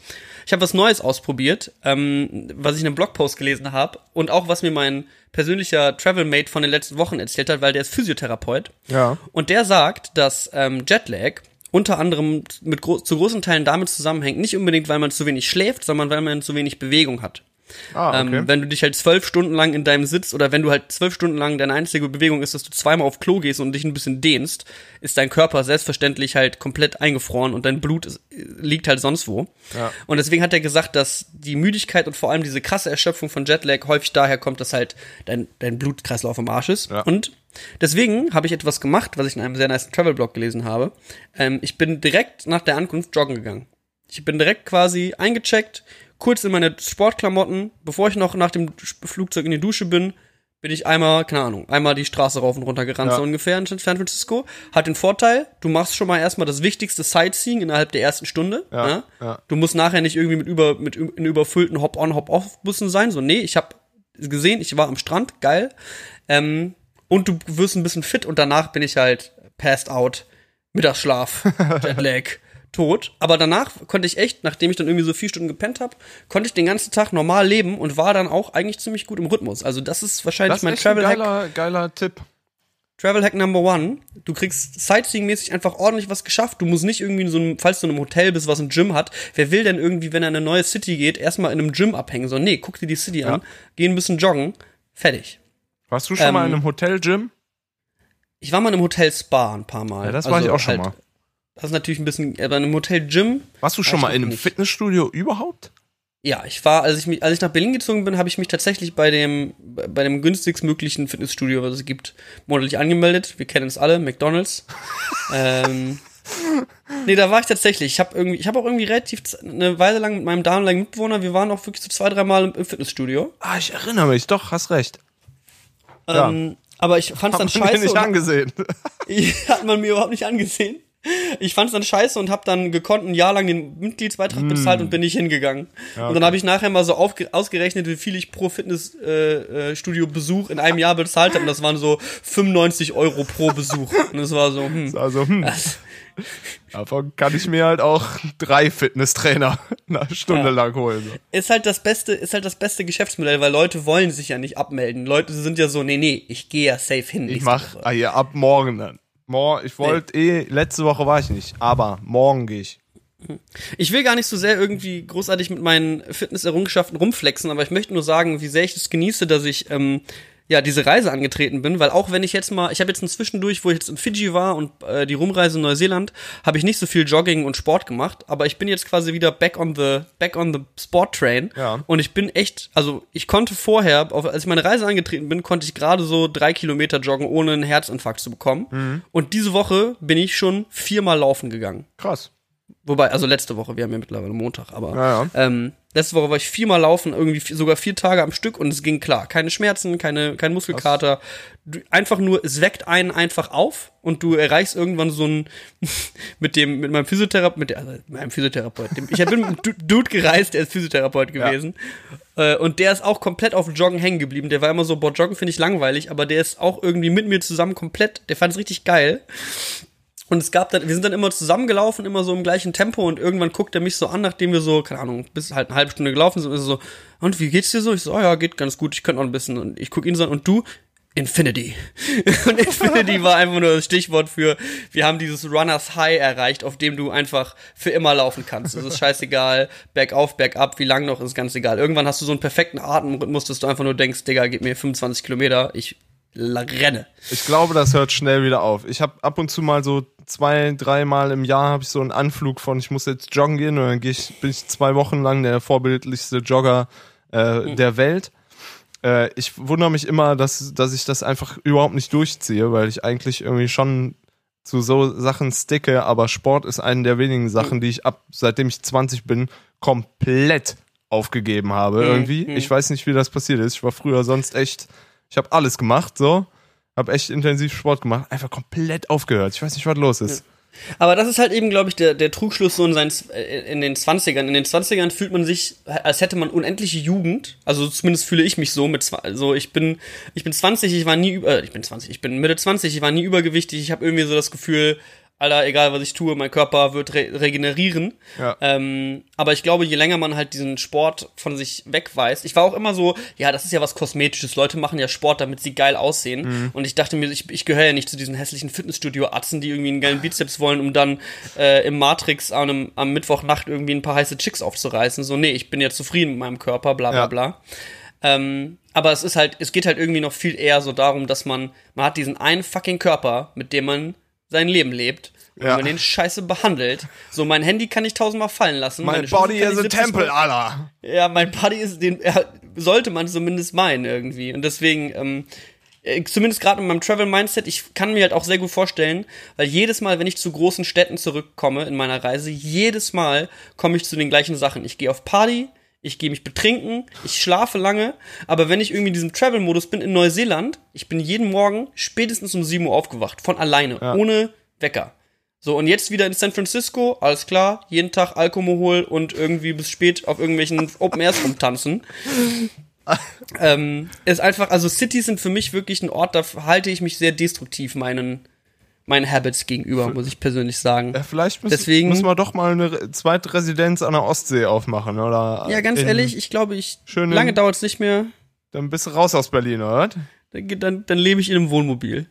ich habe was Neues ausprobiert, ähm, was ich in einem Blogpost gelesen habe und auch was mir mein persönlicher Travelmate von den letzten Wochen erzählt hat, weil der ist Physiotherapeut Ja. und der sagt, dass ähm, Jetlag unter anderem mit gro zu großen Teilen damit zusammenhängt, nicht unbedingt, weil man zu wenig schläft, sondern weil man zu wenig Bewegung hat. Ah, okay. Ähm, wenn du dich halt zwölf Stunden lang in deinem Sitz oder wenn du halt zwölf Stunden lang deine einzige Bewegung ist, dass du zweimal auf Klo gehst und dich ein bisschen dehnst, ist dein Körper selbstverständlich halt komplett eingefroren und dein Blut ist, liegt halt sonst wo. Ja. Und deswegen hat er gesagt, dass die Müdigkeit und vor allem diese krasse Erschöpfung von Jetlag häufig daher kommt, dass halt dein, dein Blutkreislauf am Arsch ist. Ja. Und deswegen habe ich etwas gemacht, was ich in einem sehr nice Travel-Blog gelesen habe. Ähm, ich bin direkt nach der Ankunft joggen gegangen. Ich bin direkt quasi eingecheckt, kurz in meine Sportklamotten, bevor ich noch nach dem Flugzeug in die Dusche bin, bin ich einmal, keine Ahnung, einmal die Straße rauf und runter gerannt, Ja. so ungefähr in San Francisco. Hat den Vorteil, du machst schon mal erstmal das wichtigste Sightseeing innerhalb der ersten Stunde. Ja, ne? ja. Du musst nachher nicht irgendwie mit über mit in überfüllten Hop-on, Hop-off-Bussen sein. So, nee, ich habe gesehen, ich war am Strand, geil. Ähm, und du wirst ein bisschen fit und danach bin ich halt passed out, Mittagsschlaf, Jetlag, tot. Aber danach konnte ich echt, nachdem ich dann irgendwie so vier Stunden gepennt habe, konnte ich den ganzen Tag normal leben und war dann auch eigentlich ziemlich gut im Rhythmus. Also das ist wahrscheinlich Das ist mein echt ein Travel-Hack. geiler, geiler Tipp. Travel Hack Number One. Du kriegst Sightseeing-mäßig einfach ordentlich was geschafft. Du musst nicht irgendwie in so einem, falls du in einem Hotel bist, was ein Gym hat. Wer will denn irgendwie, wenn er in eine neue City geht, erstmal in einem Gym abhängen? So, nee, guck dir die City an, geh ein bisschen joggen, fertig. Warst du schon Ähm, mal in einem Hotel-Gym? Ich war mal in einem Hotel Spa ein paar Mal. Ja, das war ich auch schon halt, mal. Das ist natürlich ein bisschen, aber in einem Hotel Gym, Warst du schon ich mal in einem nicht. Fitnessstudio überhaupt? ja, ich war, als ich mich, als ich nach Berlin gezogen bin, habe ich mich tatsächlich bei dem, bei dem günstigst möglichen Fitnessstudio, was es gibt, monatlich angemeldet. Wir kennen es alle, McDonalds. ähm, nee, da war ich tatsächlich. Ich habe irgendwie, ich habe auch irgendwie relativ eine Weile lang mit meinem damaligen Mitbewohner, wir waren auch wirklich so zwei, drei Mal im, Fitnessstudio. Ah, ich erinnere mich, doch, hast recht. Ja. Ähm, aber ich fand's dann Hab man mir scheiße. nicht angesehen. hat man mir überhaupt nicht angesehen. Ich fand's dann scheiße und habe dann gekonnt ein Jahr lang den Mitgliedsbeitrag bezahlt und bin nicht hingegangen. Und dann habe ich nachher mal so ausgerechnet, wie viel ich pro Fitnessstudio äh, Studio Besuch in einem Jahr bezahlt habe. Und das waren so 95 Euro pro Besuch. Und das war so, hm. Also, hm, davon kann ich mir halt auch drei Fitnesstrainer eine Stunde Ja. lang holen. So. Ist halt das beste, ist halt das beste Geschäftsmodell, weil Leute wollen sich ja nicht abmelden. Leute sind ja so, nee, nee, ich gehe ja safe hin. Ich mach ah, ja, ab morgen dann. Mor ich wollte eh, letzte Woche war ich nicht, aber morgen gehe ich. Ich will gar nicht so sehr irgendwie großartig mit meinen Fitnesserrungenschaften rumflexen, aber ich möchte nur sagen, wie sehr ich es genieße, dass ich ähm, ja diese Reise angetreten bin, weil auch wenn ich jetzt mal, ich habe jetzt ein Zwischendurch, wo ich jetzt in Fidschi war und äh, die Rumreise in Neuseeland, habe ich nicht so viel Jogging und Sport gemacht, aber ich bin jetzt quasi wieder back on the back on the Sport Train Ja. und ich bin echt, also ich konnte vorher, als ich meine Reise angetreten bin, konnte ich gerade so drei Kilometer joggen, ohne einen Herzinfarkt zu bekommen und diese Woche bin ich schon viermal laufen gegangen. Krass. Wobei, also letzte Woche, wir haben ja mittlerweile Montag, aber Ja, ja. Ähm, letzte Woche war ich viermal laufen, irgendwie sogar vier Tage am Stück und es ging klar. Keine Schmerzen, keine, kein Muskelkater. Du, einfach nur, es weckt einen einfach auf und du erreichst irgendwann so ein mit dem, mit meinem Physiotherapeut, mit der, also meinem Physiotherapeut. Dem, ich bin mit einem Du- Dude gereist, der ist Physiotherapeut gewesen. Äh, und der ist auch komplett auf Joggen hängen geblieben. Der war immer so, boah, Joggen finde ich langweilig, aber der ist auch irgendwie mit mir zusammen komplett, der fand es richtig geil. Und es gab dann, wir sind dann immer zusammengelaufen, immer so im gleichen Tempo und irgendwann guckt er mich so an, nachdem wir so, keine Ahnung, bis halt eine halbe Stunde gelaufen sind, und ist so, und wie geht's dir so? Ich so, oh ja, geht ganz gut, ich könnte noch ein bisschen. Und ich guck ihn so an, und du? Infinity. Und Infinity war einfach nur das Stichwort für, wir haben dieses Runners High erreicht, auf dem du einfach für immer laufen kannst. Es ist scheißegal, bergauf, bergab, wie lang noch, ist ganz egal. Irgendwann hast du so einen perfekten Atemrhythmus, dass du einfach nur denkst, Digga, gib mir 25 Kilometer, ich renne. Ich glaube, das hört schnell wieder auf. Ich habe ab und zu mal so zwei, dreimal im Jahr habe ich so einen Anflug von, ich muss jetzt joggen gehen und dann gehe ich, bin ich zwei Wochen lang der vorbildlichste Jogger äh, mhm. der Welt äh, ich wundere mich immer, dass, dass ich das einfach überhaupt nicht durchziehe, weil ich eigentlich irgendwie schon zu so Sachen sticke, aber Sport ist eine der wenigen Sachen, die ich ab, seitdem ich 20 bin, komplett aufgegeben habe mhm. irgendwie. Mhm. Ich weiß nicht, wie das passiert ist. Ich war früher sonst echt, ich habe alles gemacht, so, habe echt intensiv Sport gemacht, einfach komplett aufgehört. Ich weiß nicht, was los ist. Aber das ist halt eben, glaube ich, der, der Trugschluss so in, seinen, in den 20ern. In den 20ern fühlt man sich, als hätte man unendliche Jugend. Also zumindest fühle ich mich so mit, also ich bin, ich bin 20, ich war nie über, äh, ich bin 20, ich bin Mitte 20, ich war nie übergewichtig. Ich habe irgendwie so das Gefühl, Alter, egal was ich tue, mein Körper wird re regenerieren. Ja. Ähm, aber ich glaube, je länger man halt diesen Sport von sich wegweist, ich war auch immer so, ja, das ist ja was Kosmetisches. Leute machen ja Sport, damit sie geil aussehen. Mhm. Und ich dachte mir, ich, ich gehöre ja nicht zu diesen hässlichen Fitnessstudio-Atzen, die irgendwie einen geilen Bizeps wollen, um dann äh, im Matrix an einem, am Mittwochnacht irgendwie ein paar heiße Chicks aufzureißen. So, nee, ich bin ja zufrieden mit meinem Körper, bla bla ja. bla. Ähm, aber es ist halt, es geht halt irgendwie noch viel eher so darum, dass man, man hat diesen einen fucking Körper, mit dem man sein Leben lebt. Und ja. man den scheiße behandelt. So, mein Handy kann ich tausendmal fallen lassen. Mein Body is a temple, Alter. Ja, mein Body ist, den ja, sollte man zumindest meinen irgendwie. Und deswegen, ähm, äh, zumindest gerade mit meinem Travel-Mindset, ich kann mir halt auch sehr gut vorstellen, weil jedes Mal, wenn ich zu großen Städten zurückkomme in meiner Reise, jedes Mal komme ich zu den gleichen Sachen. Ich gehe auf Party, ich gehe mich betrinken, ich schlafe lange, aber wenn ich irgendwie in diesem Travel-Modus bin in Neuseeland, ich bin jeden Morgen spätestens um 7 Uhr aufgewacht, von alleine, ja. ohne Wecker. So, und jetzt wieder in San Francisco, alles klar, jeden Tag Alkohol und irgendwie bis spät auf irgendwelchen Open Airs rumtanzen. ähm, ist einfach, also Cities sind für mich wirklich ein Ort, da halte ich mich sehr destruktiv meinen, meinen Habits gegenüber, muss ich persönlich sagen. Ja, vielleicht müssen, Deswegen, müssen wir doch mal eine zweite Residenz an der Ostsee aufmachen, oder? Ja, ganz ehrlich, ich glaube, ich, lange dauert es nicht mehr. Dann bist du raus aus Berlin, oder? Dann, dann, dann lebe ich in einem Wohnmobil.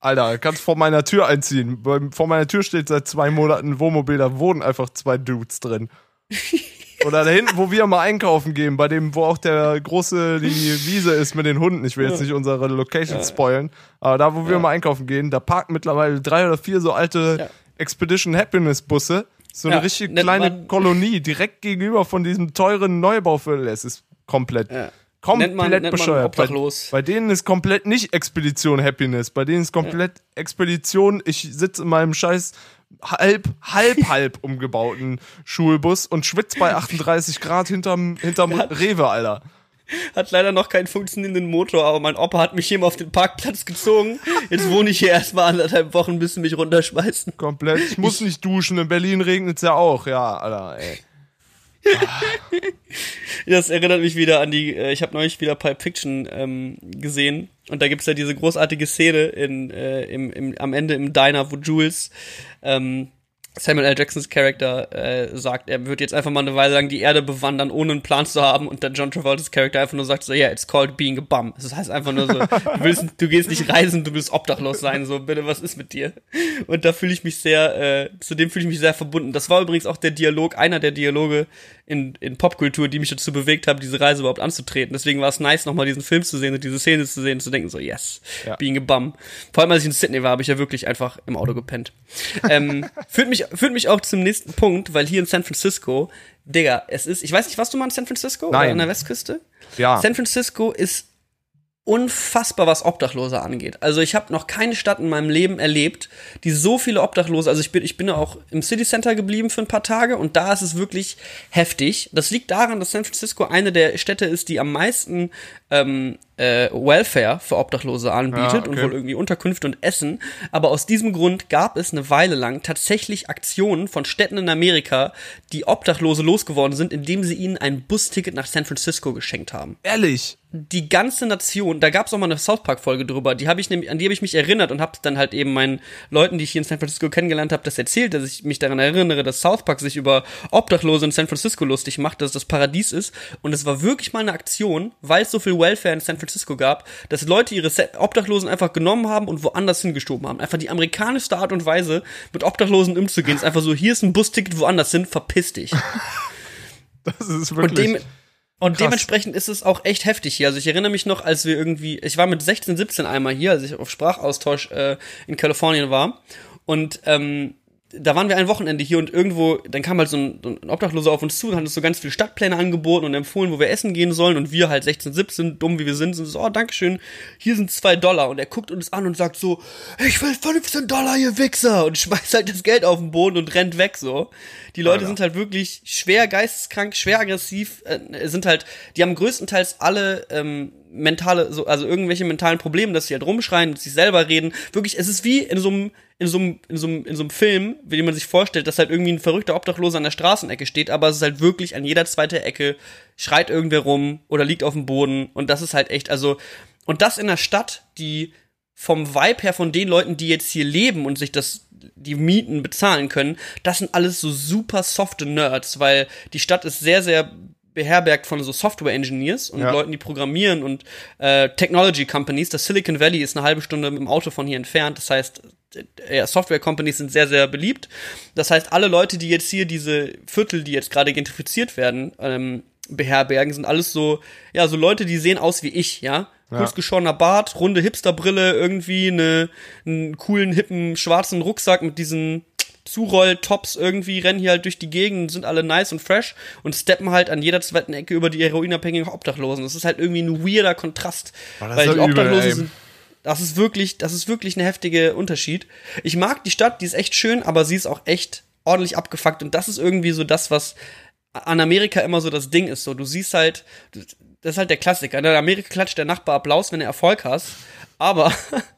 Alter, kannst vor meiner Tür einziehen. Vor meiner Tür steht seit zwei Monaten ein Wohnmobil, da wohnen einfach zwei Dudes drin. Oder da hinten, wo wir mal einkaufen gehen, bei dem, wo auch der große, die Wiese ist mit den Hunden. Ich will jetzt nicht unsere Location spoilen, aber da, wo wir ja. mal einkaufen gehen, da parken mittlerweile drei oder vier so alte ja. Expedition Happiness Busse. So eine richtig kleine Kolonie, direkt gegenüber von diesem teuren Neubauviertel. Es ist komplett Komplett nennt man, bescheuert. Nennt man bei, bei, denen ist komplett nicht Expedition Happiness. Bei denen ist komplett ja. Expedition, ich sitze in meinem scheiß halb, halb, halb umgebauten Schulbus und schwitze bei 38 Grad hinterm, hinterm Rewe, Alter. Hat leider noch keinen funktionierenden Motor, aber mein Opa hat mich hier mal auf den Parkplatz gezogen. Jetzt wohne ich hier erstmal anderthalb Wochen, bis sie mich runterschmeißen. Komplett. Ich muss nicht duschen. In Berlin regnet es ja auch. Ja, Alter, ey. das erinnert mich wieder an die, äh, ich habe neulich wieder Pulp Fiction ähm, gesehen und da gibt's ja diese großartige Szene in, äh, im, im, am Ende im Diner, wo Jules ähm, Samuel L. Jacksons Charakter äh, sagt, er wird jetzt einfach mal eine Weile lang die Erde bewandern, ohne einen Plan zu haben, und dann John Travolta's Charakter einfach nur sagt so, ja, yeah, it's called being a bum. Das heißt einfach nur so, du, willst, du gehst nicht reisen, du willst obdachlos sein, so, bitte, was ist mit dir? Und da fühle ich mich sehr, äh, zu dem fühle ich mich sehr verbunden. Das war übrigens auch der Dialog, einer der Dialoge in, in Popkultur, die mich dazu bewegt haben, diese Reise überhaupt anzutreten. Deswegen war es nice, nochmal diesen Film zu sehen und diese Szene zu sehen und zu denken so, yes, ja. being a bum. Vor allem, als ich in Sydney war, habe ich ja wirklich einfach im Auto gepennt. ähm, führt mich, führt mich auch zum nächsten Punkt, weil hier in San Francisco, Digga, es ist, ich weiß nicht, was du mal in San Francisco Nein. oder an der Westküste? Ja. San Francisco ist unfassbar, was Obdachlose angeht. Also ich habe noch keine Stadt in meinem Leben erlebt, die so viele Obdachlose, also ich bin, ich bin auch im City Center geblieben für ein paar Tage und da ist es wirklich heftig. Das liegt daran, dass San Francisco eine der Städte ist, die am meisten ähm, äh, Welfare für Obdachlose anbietet Ja, okay. und wohl irgendwie Unterkünfte und Essen. Aber aus diesem Grund gab es eine Weile lang tatsächlich Aktionen von Städten in Amerika, die Obdachlose losgeworden sind, indem sie ihnen ein Busticket nach San Francisco geschenkt haben Ehrlich. die ganze Nation, da gab es auch mal eine South Park Folge drüber, die habe ich nämlich an die habe ich mich erinnert und habe dann halt eben meinen Leuten, die ich hier in San Francisco kennengelernt habe, das erzählt, dass ich mich daran erinnere, dass South Park sich über Obdachlose in San Francisco lustig macht, dass es das Paradies ist und es war wirklich mal eine Aktion, weil es so viel Welfare in San Francisco gab, dass Leute ihre Se- Obdachlosen einfach genommen haben und woanders hingeschoben haben. Einfach die amerikanischste Art und Weise mit Obdachlosen umzugehen, ist einfach so, hier ist ein Busticket woanders hin, verpiss dich. Das ist Und, wirklich. dem, und krass. dementsprechend ist es auch echt heftig hier. Also ich erinnere mich noch, als wir irgendwie, ich war mit 16, 17 einmal hier, als ich auf Sprachaustausch äh, in Kalifornien war. Und ähm, da waren wir ein Wochenende hier und irgendwo, dann kam halt so ein, ein Obdachloser auf uns zu und hat uns so ganz viele Stadtpläne angeboten und empfohlen, wo wir essen gehen sollen. Und wir halt 16, 17, dumm wie wir sind, sind so, oh, Dankeschön, hier sind zwei Dollar. Und er guckt uns an und sagt so, ich will 15 Dollar, ihr Wichser. Und schmeißt halt das Geld auf den Boden und rennt weg so. Die Leute Alter. sind halt wirklich schwer geisteskrank, schwer aggressiv, äh, sind halt, die haben größtenteils alle ähm, mentale, so, also irgendwelche mentalen Probleme, dass sie halt rumschreien, sich selber reden. Wirklich, es ist wie in so einem in so einem in so einem in so einem Film, wie man sich vorstellt, dass halt irgendwie ein verrückter Obdachloser an der Straßenecke steht, aber es ist halt wirklich an jeder zweite Ecke schreit irgendwer rum oder liegt auf dem Boden und das ist halt echt, also und das in einer Stadt, die vom Vibe her von den Leuten, die jetzt hier leben und sich das die Mieten bezahlen können, das sind alles so super softe Nerds, weil die Stadt ist sehr, sehr beherbergt von so Software-Engineers und Ja. Leuten, die programmieren und äh, Technology-Companies. Das Silicon Valley ist eine halbe Stunde mit dem Auto von hier entfernt. Das heißt, ja, Software-Companies sind sehr, sehr beliebt. Das heißt, alle Leute, die jetzt hier diese Viertel, die jetzt gerade gentrifiziert werden, ähm, beherbergen, sind alles so, ja, so Leute, die sehen aus wie ich, ja. Kurz geschorener Bart, runde Hipsterbrille, irgendwie eine, einen coolen, hippen, schwarzen Rucksack mit diesen Zuroll-Tops irgendwie, rennen hier halt durch die Gegend, sind alle nice und fresh und steppen halt an jeder zweiten Ecke über die heroinabhängigen Obdachlosen. Das ist halt irgendwie ein weirder Kontrast. Weil die ja übel, Obdachlosen ey. sind das ist wirklich, das ist wirklich ein heftiger Unterschied. Ich mag die Stadt, die ist echt schön, aber sie ist auch echt ordentlich abgefuckt und das ist irgendwie so das, was an Amerika immer so das Ding ist. So, du siehst halt, das ist halt der Klassiker. In Amerika klatscht der Nachbar Applaus, wenn er Erfolg hast, aber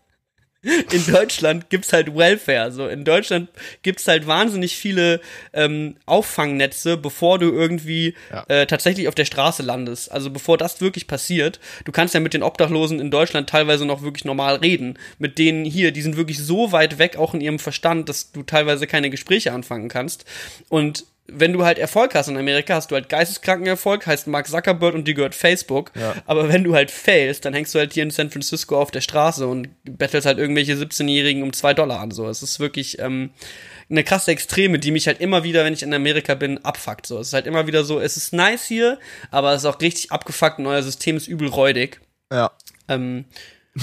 in Deutschland gibt's halt Welfare. So in Deutschland gibt's halt wahnsinnig viele ähm, Auffangnetze, bevor du irgendwie Ja. äh, tatsächlich auf der Straße landest. Also bevor das wirklich passiert. Du kannst ja mit den Obdachlosen in Deutschland teilweise noch wirklich normal reden. Mit denen hier, die sind wirklich so weit weg, auch in ihrem Verstand, dass du teilweise keine Gespräche anfangen kannst. Und wenn du halt Erfolg hast in Amerika, hast du halt geisteskranken Erfolg, heißt Mark Zuckerberg und dir gehört Facebook. Ja. Aber wenn du halt failst, dann hängst du halt hier in San Francisco auf der Straße und bettelst halt irgendwelche 17-Jährigen um zwei Dollar an. So, es ist wirklich ähm, eine krasse Extreme, die mich halt immer wieder, wenn ich in Amerika bin, abfuckt. So, es ist halt immer wieder so, es ist nice hier, aber es ist auch richtig abgefuckt und euer System ist übel räudig. Ja. Ähm,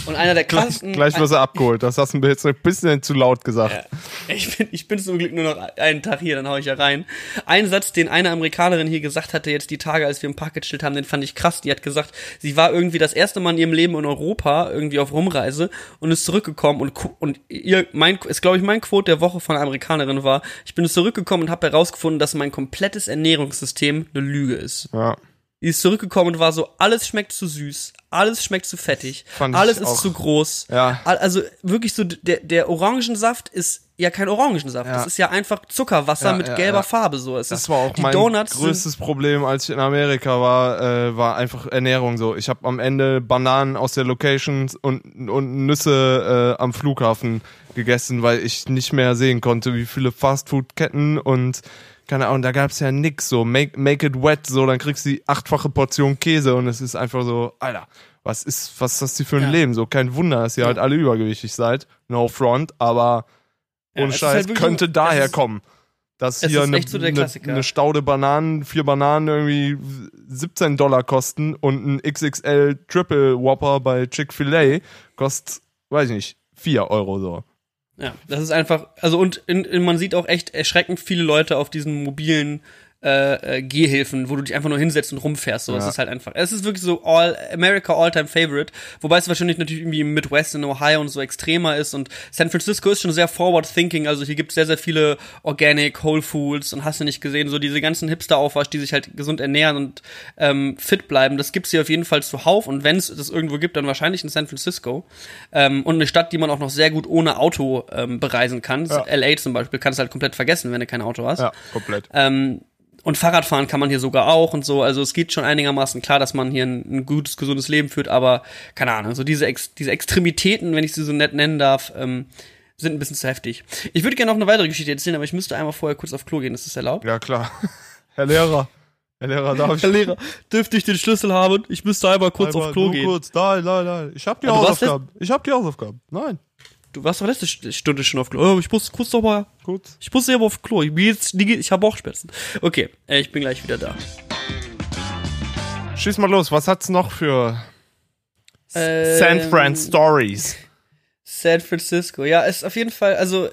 und einer der Gleich, krassesten. gleich wirst du abgeholt. Das hast du mir jetzt ein bisschen zu laut gesagt. Ich bin, ich bin zum Glück nur noch einen Tag hier, dann hau ich ja rein. Ein Satz, den eine Amerikanerin hier gesagt hatte, jetzt die Tage, als wir im Park gechillt haben, den fand ich krass. Die hat gesagt, sie war irgendwie das erste Mal in ihrem Leben in Europa, irgendwie auf Rumreise und ist zurückgekommen und, und ihr, mein, ist glaube ich mein Quote der Woche von einer Amerikanerin war, ich bin zurückgekommen und habe herausgefunden, dass mein komplettes Ernährungssystem eine Lüge ist. Ja. Die ist zurückgekommen und war so, alles schmeckt zu süß, alles schmeckt zu fettig, Fand alles ist auch. zu groß. Ja. Al- Also wirklich so, der, der Orangensaft ist ja kein Orangensaft. Ja. Das ist ja einfach Zuckerwasser Ja, mit ja, gelber. Farbe so. Es Das ist, war auch mein Donuts größtes Problem, als ich in Amerika war, äh, war einfach Ernährung so. Ich habe am Ende Bananen aus der Location und, und Nüsse äh, am Flughafen gegessen, weil ich nicht mehr sehen konnte, wie viele Fastfood-Ketten und keine Ahnung, da gab's ja nix so. Make, make it wet, so, dann kriegst du die achtfache Portion Käse und es ist einfach so, Alter, was ist, was ist das hier für ein Ja. Leben? So, kein Wunder, dass ihr halt alle übergewichtig seid. No front, aber Ja, ohne es ist Scheiß, halt könnte so- daher ist- kommen. Dass hier eine, so eine, eine Staude Bananen, vier Bananen irgendwie 17 Dollar kosten und ein XXL Triple Whopper bei Chick-fil-A kostet, weiß ich nicht, 4 Euro so. Ja, das ist einfach, also und in, in, man sieht auch echt erschreckend viele Leute auf diesen mobilen äh, äh, Gehhilfen, wo du dich einfach nur hinsetzt und rumfährst. So, ja. es ist halt einfach. Es ist wirklich so all America All-Time Favorite, wobei es wahrscheinlich natürlich irgendwie im Midwest in Ohio und so extremer ist und San Francisco ist schon sehr forward thinking, also hier gibt es sehr, sehr viele Organic, Whole Foods und hast du nicht gesehen, so diese ganzen Hipster-Aufwasch, die sich halt gesund ernähren und ähm, fit bleiben, das gibt's hier auf jeden Fall zuhauf und wenn es das irgendwo gibt, dann wahrscheinlich in San Francisco. Ähm, und eine Stadt, die man auch noch sehr gut ohne Auto ähm, bereisen kann. Ja. LA zum Beispiel kannst du halt komplett vergessen, wenn du kein Auto hast. Ja, komplett. Ähm, und Fahrradfahren kann man hier sogar auch und so. Also es geht schon einigermaßen klar, dass man hier ein, ein gutes, gesundes Leben führt, aber keine Ahnung, so diese, Ex diese Extremitäten, wenn ich sie so nett nennen darf, ähm, sind ein bisschen zu heftig. Ich würde gerne noch eine weitere Geschichte erzählen, aber ich müsste einmal vorher kurz auf Klo gehen. Ist das erlaubt? Ja, klar. Herr Lehrer. Herr Lehrer, darf ich? Herr Lehrer, dürfte ich den Schlüssel haben? Ich müsste einmal kurz einmal, auf Klo gehen. kurz. Nein, nein, nein. Ich hab die Hausaufgaben. Ich hab die Hausaufgaben. Nein. Du warst doch letzte Stunde schon auf Klo. Oh, ich muss kurz noch mal. Gut. Ich muss aber auf Klo. Ich, jetzt, ich habe Bauchschmerzen. Okay, äh, ich bin gleich wieder da. Schieß mal los. Was hat's noch für ähm, San Fran Stories? San Francisco. Ja, ist auf jeden Fall, also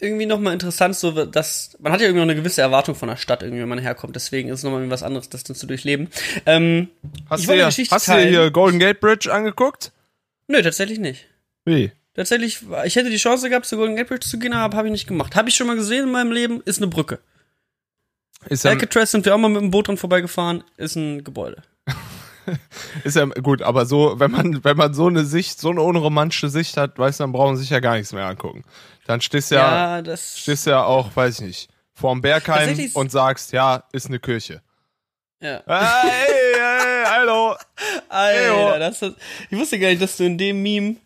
irgendwie nochmal interessant, so dass man hat ja irgendwie noch eine gewisse Erwartung von der Stadt, irgendwie, wenn man herkommt. Deswegen ist es nochmal was anderes, das dann zu durchleben. Ähm, hast du, hier, hast du hier Golden Gate Bridge angeguckt? Nö, tatsächlich nicht. Wie? Tatsächlich, ich hätte die Chance gehabt, zur Golden Gate Bridge zu gehen, aber habe ich nicht gemacht. Habe ich schon mal gesehen in meinem Leben, ist eine Brücke. Ist Alcatraz sind wir auch mal mit dem Boot dran vorbeigefahren, ist ein Gebäude. ist ja gut, aber so, wenn man, wenn man so eine Sicht, so eine unromantische Sicht hat, weißt du, dann brauchen man sich ja gar nichts mehr angucken. Dann stehst ja, ja stehst ja auch, weiß ich nicht, vorm Bergheim und sagst, ja, ist eine Kirche. Ja. Hey, hey, hallo. Alter, das, ich wusste gar nicht, dass du in dem Meme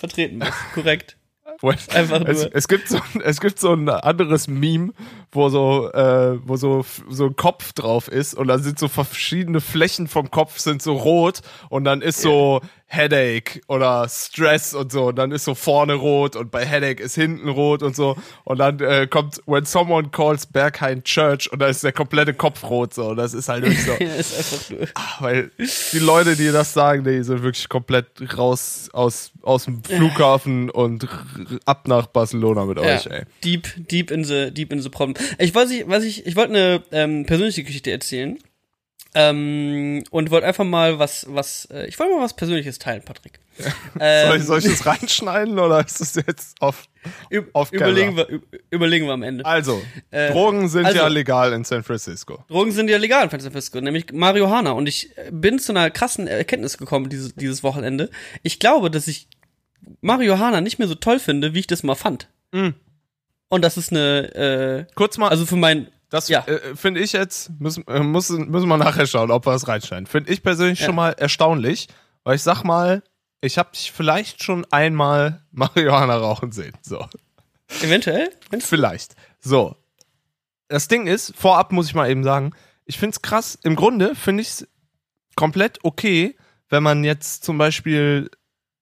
vertreten bist. Korrekt. Einfach nur. Es, es, gibt so, es gibt so ein anderes Meme, wo so, äh, wo so, so ein Kopf drauf ist und da sind so verschiedene Flächen vom Kopf sind so rot und dann ist so Headache oder Stress und so und dann ist so vorne rot und bei Headache ist hinten rot und so und dann äh, kommt When Someone Calls Berghain Church und da ist der komplette Kopf rot so und das ist halt wirklich so. ja, ist einfach nur. Ach, weil die Leute, die das sagen, die sind wirklich komplett raus aus, aus dem Flughafen und ab nach Barcelona mit ja, euch, ey. Deep, deep in the, deep in the problem. Ich weiß nicht, was ich, ich wollte eine ähm, persönliche Geschichte erzählen. Ähm, und wollte einfach mal was, was, äh, ich wollte mal was Persönliches teilen, Patrick. Ja. Ähm, soll, ich, soll ich das reinschneiden oder ist das jetzt auf, auf überlegen wir, überlegen wir am Ende. Also, äh, Drogen sind also, ja legal in San Francisco. Drogen sind ja legal in San Francisco, nämlich Marihuana. Und ich bin zu einer krassen Erkenntnis gekommen dieses, dieses Wochenende. Ich glaube, dass ich Marihuana nicht mehr so toll finde, wie ich das mal fand. Mhm. Und das ist eine, äh, kurz mal, also für mein, das ja. äh, finde ich jetzt, müssen, äh, müssen, müssen wir nachher schauen, ob wir das reinschneiden. Finde ich persönlich ja. schon mal erstaunlich, weil ich sag mal, ich habe dich vielleicht schon einmal Marihuana rauchen sehen. So. Eventuell? Vielleicht. So. Das Ding ist, vorab muss ich mal eben sagen, ich finde es krass. Im Grunde finde ich es komplett okay, wenn man jetzt zum Beispiel,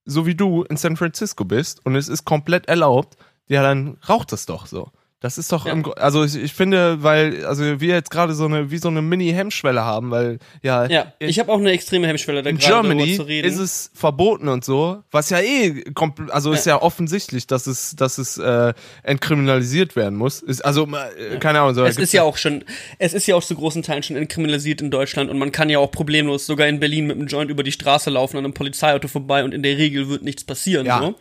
so wie du, in San Francisco bist und es ist komplett erlaubt, ja, dann raucht es doch so. Das ist doch, ja. im, also ich, ich, finde, weil, also wir jetzt gerade so eine, wie so eine Mini-Hemmschwelle haben, weil, ja. Ja, ich, ich habe auch eine extreme Hemmschwelle da gerade Germany zu reden. ist es verboten und so, was ja eh, also ist ja, ja offensichtlich, dass es, dass es äh, entkriminalisiert werden muss. Ist, also, äh, keine Ahnung. So, es ist ja auch schon, es ist ja auch zu großen Teilen schon entkriminalisiert in Deutschland und man kann ja auch problemlos sogar in Berlin mit einem Joint über die Straße laufen an einem Polizeiauto vorbei und in der Regel wird nichts passieren. Ja. So.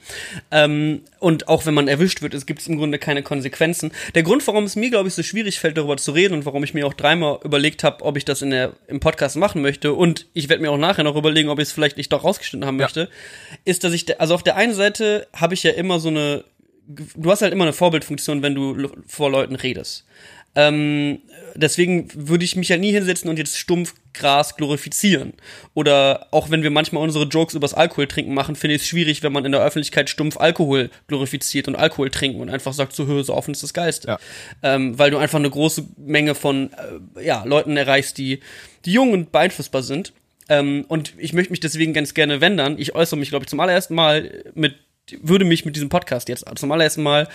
Ähm, und auch wenn man erwischt wird, es gibt im Grunde keine Konsequenzen lassen. Der Grund, warum es mir, glaube ich, so schwierig fällt, darüber zu reden und warum ich mir auch dreimal überlegt habe, ob ich das in der, im Podcast machen möchte und ich werde mir auch nachher noch überlegen, ob ich es vielleicht nicht doch rausgeschnitten haben ja. möchte, ist, dass ich, also auf der einen Seite habe ich ja immer so eine, du hast halt immer eine Vorbildfunktion, wenn du vor Leuten redest. Ähm, deswegen würde ich mich ja nie hinsetzen und jetzt stumpf Gras glorifizieren. Oder auch wenn wir manchmal unsere Jokes übers Alkohol trinken machen, finde ich es schwierig, wenn man in der Öffentlichkeit stumpf Alkohol glorifiziert und Alkohol trinken und einfach sagt, so höre so offen ist das Geilste. Ja. Ähm, weil du einfach eine große Menge von äh, ja, Leuten erreichst, die, die jung und beeinflussbar sind. Ähm, und ich möchte mich deswegen ganz gerne wendern. Ich äußere mich, glaube ich, zum allerersten Mal mit würde mich mit diesem Podcast jetzt zum allerersten Mal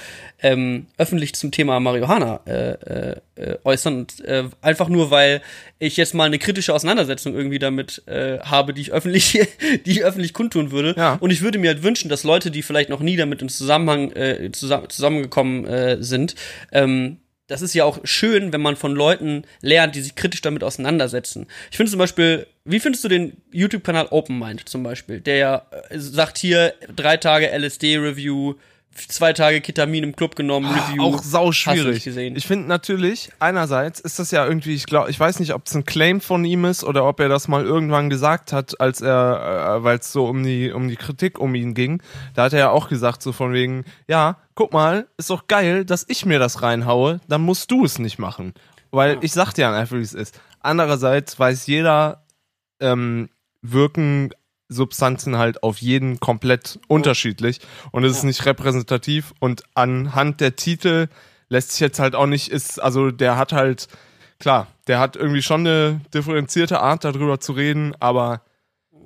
ähm, öffentlich zum Thema Marihuana äh, äh, äh, äußern. Und, äh, einfach nur, weil ich jetzt mal eine kritische Auseinandersetzung irgendwie damit äh, habe, die ich öffentlich, die ich öffentlich kundtun würde. Ja. Und ich würde mir halt wünschen, dass Leute, die vielleicht noch nie damit im Zusammenhang äh, zusammen, zusammengekommen äh, sind, ähm, das ist ja auch schön, wenn man von Leuten lernt, die sich kritisch damit auseinandersetzen. Ich finde zum Beispiel, wie findest du den YouTube-Kanal Open Mind zum Beispiel, der ja äh, sagt hier drei Tage LSD-Review, zwei Tage Ketamin im Club genommen, Ah, Review. Auch sau schwierig. gesehen. Ich finde natürlich, einerseits ist das ja irgendwie, ich glaube, ich weiß nicht, ob es ein Claim von ihm ist oder ob er das mal irgendwann gesagt hat, als er, äh, weil es so um die, um die Kritik um ihn ging. Da hat er ja auch gesagt, so von wegen, ja, guck mal, ist doch geil, dass ich mir das reinhaue, dann musst du es nicht machen. Weil ich sag dir einfach, wie es ist. Andererseits weiß jeder, ähm, wirken Substanzen halt auf jeden komplett unterschiedlich. Und es ist Ja. nicht repräsentativ. Und anhand der Titel lässt sich jetzt halt auch nicht ist also der hat halt klar der hat irgendwie schon eine differenzierte Art darüber zu reden aber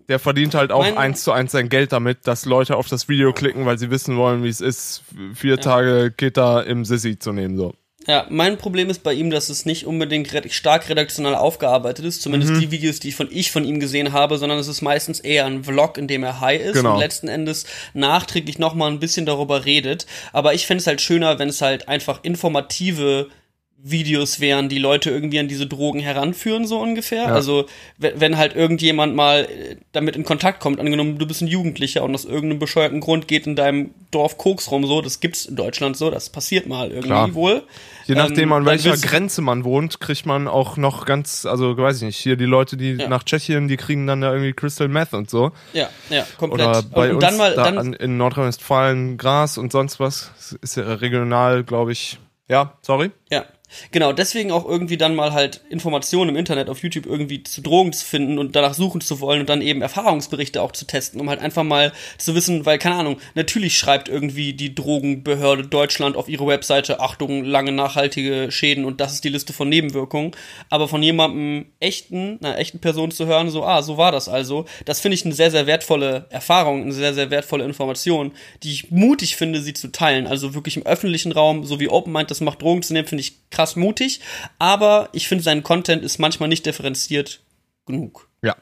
der verdient halt auch Mein- eins zu eins sein Geld damit dass Leute auf das Video klicken weil sie wissen wollen wie es ist. Vier Tage Keter im Sissi zu nehmen so Ja, mein Problem ist bei ihm, dass es nicht unbedingt red stark redaktionell aufgearbeitet ist, zumindest Mhm. die Videos, die von ich von ihm gesehen habe, sondern es ist meistens eher ein Vlog, in dem er high ist Genau. und letzten Endes nachträglich nochmal ein bisschen darüber redet. Aber ich fände es halt schöner, wenn es halt einfach informative Videos wären, die Leute irgendwie an diese Drogen heranführen, so ungefähr. Ja. Also, wenn halt irgendjemand mal äh, damit in Kontakt kommt, angenommen, du bist ein Jugendlicher und aus irgendeinem bescheuerten Grund geht in deinem Dorf Koks rum, so, das gibt's in Deutschland so, das passiert mal irgendwie Klar. wohl. Je nachdem, Ähm, an welcher Grenze man wohnt, kriegt man auch noch ganz, also weiß ich nicht, hier die Leute, die Ja. nach Tschechien, die kriegen dann da irgendwie Crystal Meth und so. Ja, ja, komplett. Oder bei und uns dann mal, da dann, an, in Nordrhein-Westfalen Gras und sonst was. Ist ja regional, glaube ich. Ja, sorry. ja. Genau, deswegen auch irgendwie dann mal halt Informationen im Internet auf YouTube irgendwie zu Drogen zu finden und danach suchen zu wollen und dann eben Erfahrungsberichte auch zu testen, um halt einfach mal zu wissen, weil, keine Ahnung, natürlich schreibt irgendwie die Drogenbehörde Deutschland auf ihre Webseite, Achtung, lange nachhaltige Schäden und das ist die Liste von Nebenwirkungen. Aber von jemandem echten, einer echten Person zu hören, so, ah, so war das also, das finde ich eine sehr, sehr wertvolle Erfahrung, eine sehr, sehr wertvolle Information, die ich mutig finde, sie zu teilen. Also wirklich im öffentlichen Raum, so wie Open Mind das macht, Drogen zu nehmen, finde ich krass mutig. Aber ich finde, sein Content ist manchmal nicht differenziert genug. Ja.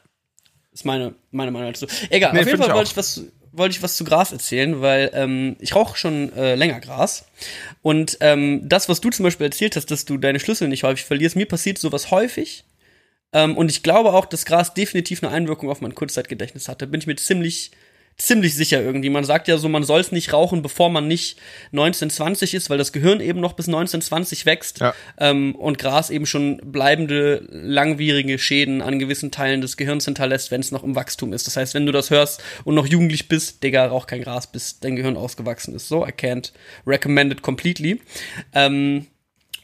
Ist meine, meine Meinung dazu. Egal, Nee, auf jeden Fall wollte ich was wollte ich was zu Gras erzählen, weil ähm, ich rauche schon äh, länger Gras. Und ähm, das, was du zum Beispiel erzählt hast, dass du deine Schlüssel nicht häufig verlierst, mir passiert sowas häufig. Ähm, und ich glaube auch, dass Gras definitiv eine Einwirkung auf mein Kurzzeitgedächtnis hatte. Bin ich mir ziemlich, ziemlich sicher irgendwie. Man sagt ja so, man soll es nicht rauchen, bevor man nicht 19, 20 ist, weil das Gehirn eben noch bis 19, 20 wächst. Ja. Ähm, und Gras eben schon bleibende, langwierige Schäden an gewissen Teilen des Gehirns hinterlässt, wenn es noch im Wachstum ist. Das heißt, wenn du das hörst und noch jugendlich bist, Digga, rauch kein Gras, bis dein Gehirn ausgewachsen ist. So, I can't recommend it completely. Ähm,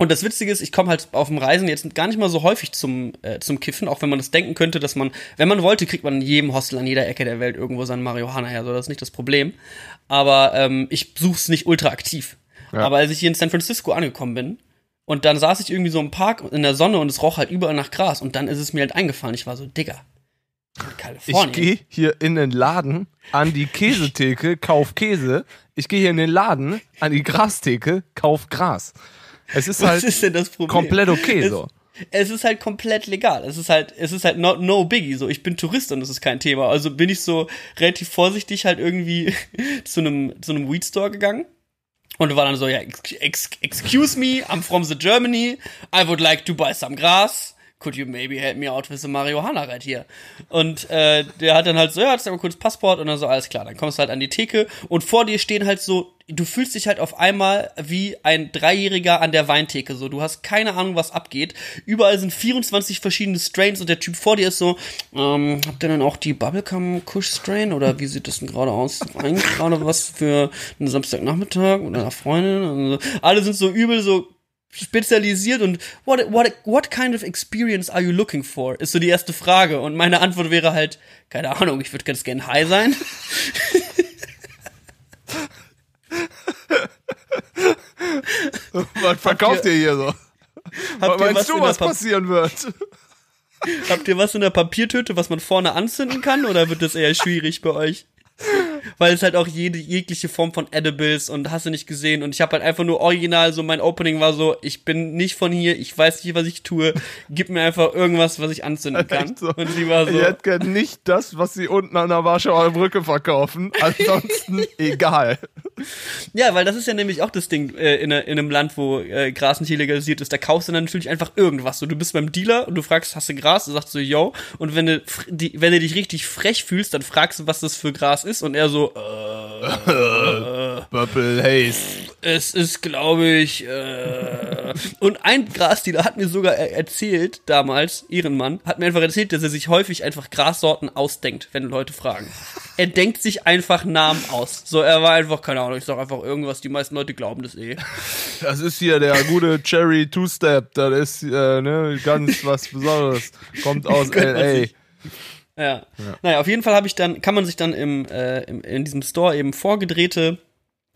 und das Witzige ist, ich komme halt auf dem Reisen jetzt gar nicht mal so häufig zum, äh, zum Kiffen, auch wenn man das denken könnte, dass man, wenn man wollte, kriegt man in jedem Hostel an jeder Ecke der Welt irgendwo seinen Marihuana her, so das ist nicht das Problem. Aber ähm, ich such's nicht ultra aktiv. Ja. Aber als ich hier in San Francisco angekommen bin und dann saß ich irgendwie so im Park in der Sonne und es roch halt überall nach Gras und dann ist es mir halt eingefallen, ich war so, Digga, Ich gehe hier in den Laden an die Käsetheke, kauf Käse. Ich gehe hier in den Laden an die Grastheke, kauf Gras. Es ist Was halt ist denn das Problem? komplett okay Es- so. Es ist halt komplett legal. Es ist halt, es ist halt not, no biggie. So, ich bin Tourist und das ist kein Thema. Also bin ich so relativ vorsichtig halt irgendwie zu einem, zu einem Weed Store gegangen. Und war dann so, ja, ex, ex, excuse me, I'm from the Germany. I would like to buy some grass. Could you maybe help me out with the marijuana right here? Und äh, der hat dann halt so, ja, jetzt aber kurz Passport und dann so, alles klar. Dann kommst du halt an die Theke und vor dir stehen halt so, du fühlst dich halt auf einmal wie ein Dreijähriger an der Weintheke. So, du hast keine Ahnung, was abgeht. Überall sind 24 verschiedene Strains und der Typ vor dir ist so, ähm, habt ihr denn auch die Bubblegum Kush Strain oder wie sieht das denn gerade aus? Eigentlich gerade was für einen Samstagnachmittag oder einer Freundin? Und so. Alle sind so übel so spezialisiert und what, what, what kind of experience are you looking for? Ist so die erste Frage. Und meine Antwort wäre halt, keine Ahnung, ich würde ganz gern high sein. Was verkauft ihr hier so? Habt ihr was Meinst du, was passieren wird? Habt ihr was in der Papiertüte, was man vorne anzünden kann, oder wird das eher schwierig bei euch? Weil es halt auch jede jegliche Form von Edibles und hast du nicht gesehen und ich habe halt einfach nur original so mein Opening war so, ich bin nicht von hier, ich weiß nicht, was ich tue, gib mir einfach irgendwas, was ich anzünden kann. So. Und sie war so, Ich hätte gern nicht das, was sie unten an der Warschauer Brücke verkaufen. Ansonsten egal. Ja, weil das ist ja nämlich auch das Ding äh, in, in einem Land, wo äh, Gras nicht legalisiert ist. Da kaufst du dann natürlich einfach irgendwas. So, du bist beim Dealer und du fragst, hast du Gras? Du sagst so, yo. Und wenn du, die, wenn du dich richtig frech fühlst, dann fragst du, was das für Gras ist. Und er so, äh, Purple Haze. es ist, glaube ich, äh. Und ein Grasdealer hat mir sogar er erzählt, damals, ihren Mann, hat mir einfach erzählt, dass er sich häufig einfach Grassorten ausdenkt, wenn Leute fragen. Er denkt sich einfach Namen aus. So, er war einfach, keine Ahnung, ich sag einfach irgendwas, die meisten Leute glauben das eh. Das ist hier der gute Cherry Two-Step. Das ist äh, ne, ganz was Besonderes. Kommt aus L.A. Ja. Naja, auf jeden Fall habe ich dann, kann man sich dann im, äh, im, in diesem Store eben vorgedrehte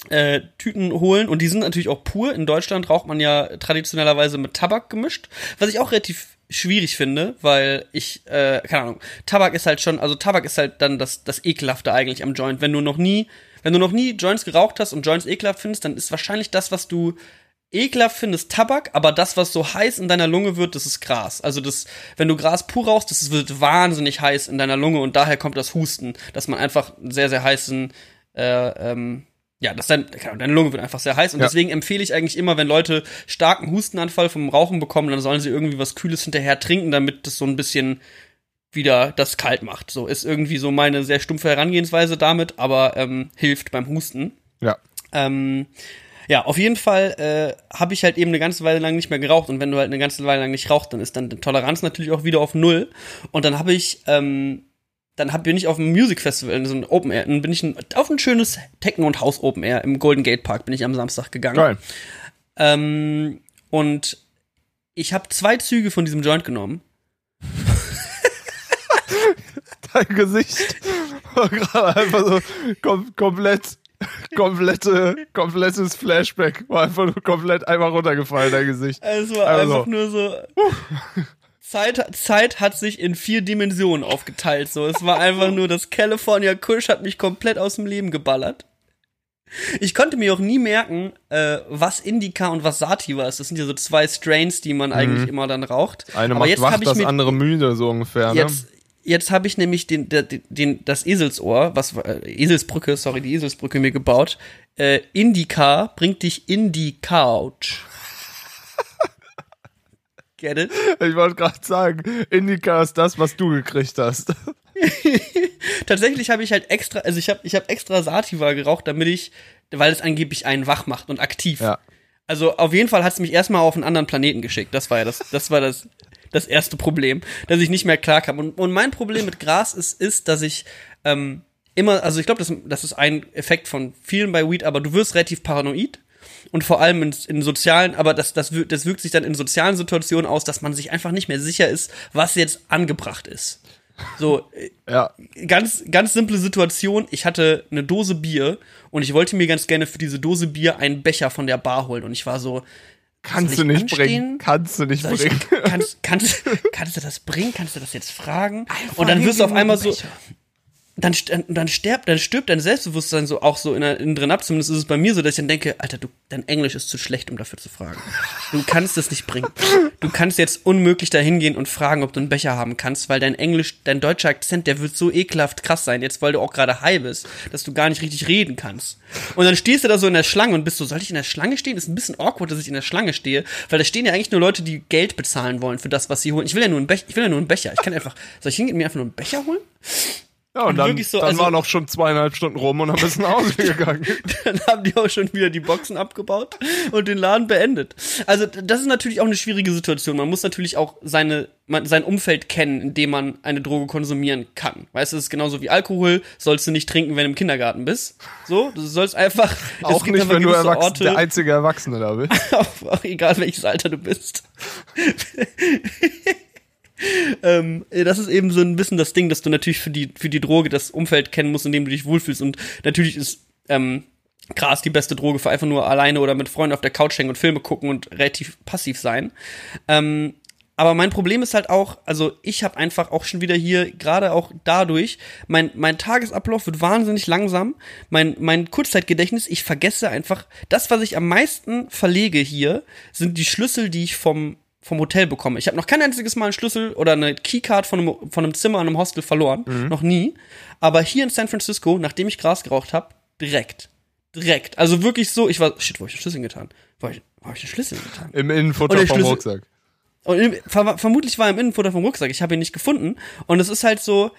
äh, Tüten holen und die sind natürlich auch pur. In Deutschland raucht man ja traditionellerweise mit Tabak gemischt, was ich auch relativ schwierig finde, weil ich, äh, keine Ahnung, Tabak ist halt schon, also Tabak ist halt dann das, das Ekelhafte eigentlich am Joint. Wenn du noch nie, wenn du noch nie Joints geraucht hast und Joints ekelhaft findest, dann ist wahrscheinlich das, was du ekelhaft findest, Tabak, aber das, was so heiß in deiner Lunge wird, das ist Gras. Also das, wenn du Gras pur rauchst, das wird wahnsinnig heiß in deiner Lunge und daher kommt das Husten, dass man einfach einen sehr, sehr heißen, äh, ähm, ja, das dein, deine Lunge wird einfach sehr heiß und Ja. deswegen empfehle ich eigentlich immer, wenn Leute starken Hustenanfall vom Rauchen bekommen, dann sollen sie irgendwie was Kühles hinterher trinken, damit das so ein bisschen wieder das kalt macht. So ist irgendwie so meine sehr stumpfe Herangehensweise damit, aber ähm, hilft beim Husten. Ja. Ähm, ja, auf jeden Fall äh, habe ich halt eben eine ganze Weile lang nicht mehr geraucht und wenn du halt eine ganze Weile lang nicht rauchst, dann ist dann die Toleranz natürlich auch wieder auf null und dann habe ich ähm, dann hab, bin ich auf einem Music Festival, in so ein Open Air, dann bin ich ein, auf ein schönes Techno und House Open Air im Golden Gate Park bin ich am Samstag gegangen. Geil. Ähm, und ich habe zwei Züge von diesem Joint genommen. Dein Gesicht war gerade einfach so kom komplett, komplette, komplettes Flashback. War einfach nur komplett einmal runtergefallen, dein Gesicht. Es war Also. einfach nur so. Zeit, Zeit hat sich in vier Dimensionen aufgeteilt. So, es war einfach nur das California Kush hat mich komplett aus dem Leben geballert. Ich konnte mir auch nie merken, äh, was Indica und was Sativa ist. Das sind ja so zwei Strains, die man eigentlich immer dann raucht. Eine Aber macht jetzt wach, das andere müde, so ungefähr. Ne? jetzt, jetzt habe ich nämlich den, den, den, das Eselsohr, was äh, Eselsbrücke, sorry, die Eselsbrücke mir gebaut. Äh, Indica bringt dich in die Couch. Get it? Ich wollte gerade sagen, Indica ist das, was du gekriegt hast. Tatsächlich habe ich halt extra, also ich habe ich hab extra Sativa geraucht, damit ich, weil es angeblich einen wach macht und aktiv. Ja. Also auf jeden Fall hat es mich erstmal auf einen anderen Planeten geschickt. Das war ja das, das war das, das erste Problem, dass ich nicht mehr klarkam. Und, und mein Problem mit Gras ist, ist, dass ich ähm, immer, also ich glaube, das, das ist ein Effekt von vielen bei Weed, aber du wirst relativ paranoid. Und vor allem in, in sozialen, aber das, das, wirkt, das wirkt sich dann in sozialen Situationen aus, dass man sich einfach nicht mehr sicher ist, was jetzt angebracht ist. So, äh, Ja. ganz, ganz simple Situation. Ich hatte eine Dose Bier und ich wollte mir ganz gerne für diese Dose Bier einen Becher von der Bar holen. Und ich war so, Kannst du ich nicht anstehen? bringen. Kannst du nicht soll ich, bringen. kannst, kannst, kannst du das bringen? Kannst du das jetzt fragen? und dann wirst du auf einmal so, dann, dann stirbt, dann stirbt dein Selbstbewusstsein so auch so in, innen drin ab. Zumindest ist es bei mir so, dass ich dann denke, Alter, du, dein Englisch ist zu schlecht, um dafür zu fragen. Du kannst das nicht bringen. Du kannst jetzt unmöglich da hingehen und fragen, ob du einen Becher haben kannst, weil dein Englisch, dein deutscher Akzent, der wird so ekelhaft krass sein, jetzt weil du auch gerade high bist, dass du gar nicht richtig reden kannst. Und dann stehst du da so in der Schlange und bist so, soll ich in der Schlange stehen? Ist ein bisschen awkward, dass ich in der Schlange stehe, weil da stehen ja eigentlich nur Leute, die Geld bezahlen wollen für das, was sie holen. Ich will ja nur einen Becher, ich will ja nur einen Becher. Ich kann einfach, soll ich hingehen und mir einfach nur einen Becher holen? Ja, und dann, wirklich so, dann also- waren auch schon zweieinhalb Stunden rum und dann bist du nach Hause gegangen. dann haben die auch schon wieder die Boxen abgebaut und den Laden beendet. Also das ist natürlich auch eine schwierige Situation. Man muss natürlich auch seine, man, sein Umfeld kennen, in dem man eine Droge konsumieren kann. Weißt du, es ist genauso wie Alkohol, sollst du nicht trinken, wenn du im Kindergarten bist. So, du sollst einfach. auch nicht, wenn du Orte, der einzige Erwachsene da bist. auch, auch egal welches Alter du bist. ähm, das ist eben so ein bisschen das Ding, dass du natürlich für die, für die Droge das Umfeld kennen musst, in dem du dich wohlfühlst. Und natürlich ist ähm, Gras die beste Droge für einfach nur alleine oder mit Freunden auf der Couch hängen und Filme gucken und relativ passiv sein. Ähm, aber mein Problem ist halt auch, also ich habe einfach auch schon wieder hier, gerade auch dadurch, mein, mein Tagesablauf wird wahnsinnig langsam. Mein, mein Kurzzeitgedächtnis, ich vergesse einfach, das, was ich am meisten verlege hier, sind die Schlüssel, die ich vom, vom Hotel bekomme. Ich habe noch kein einziges Mal einen Schlüssel oder eine Keycard von einem, von einem Zimmer an einem Hostel verloren. Noch nie. Aber hier in San Francisco, nachdem ich Gras geraucht habe, direkt. direkt. Also wirklich so, ich war, shit, wo hab ich den Schlüssel getan? Wo hab ich, wo hab ich den Schlüssel getan? Im Innenfutter vom Schlüssel- Rucksack. Und im, ver vermutlich war er im Innenfutter vom Rucksack. Ich habe ihn nicht gefunden. Und es ist halt so,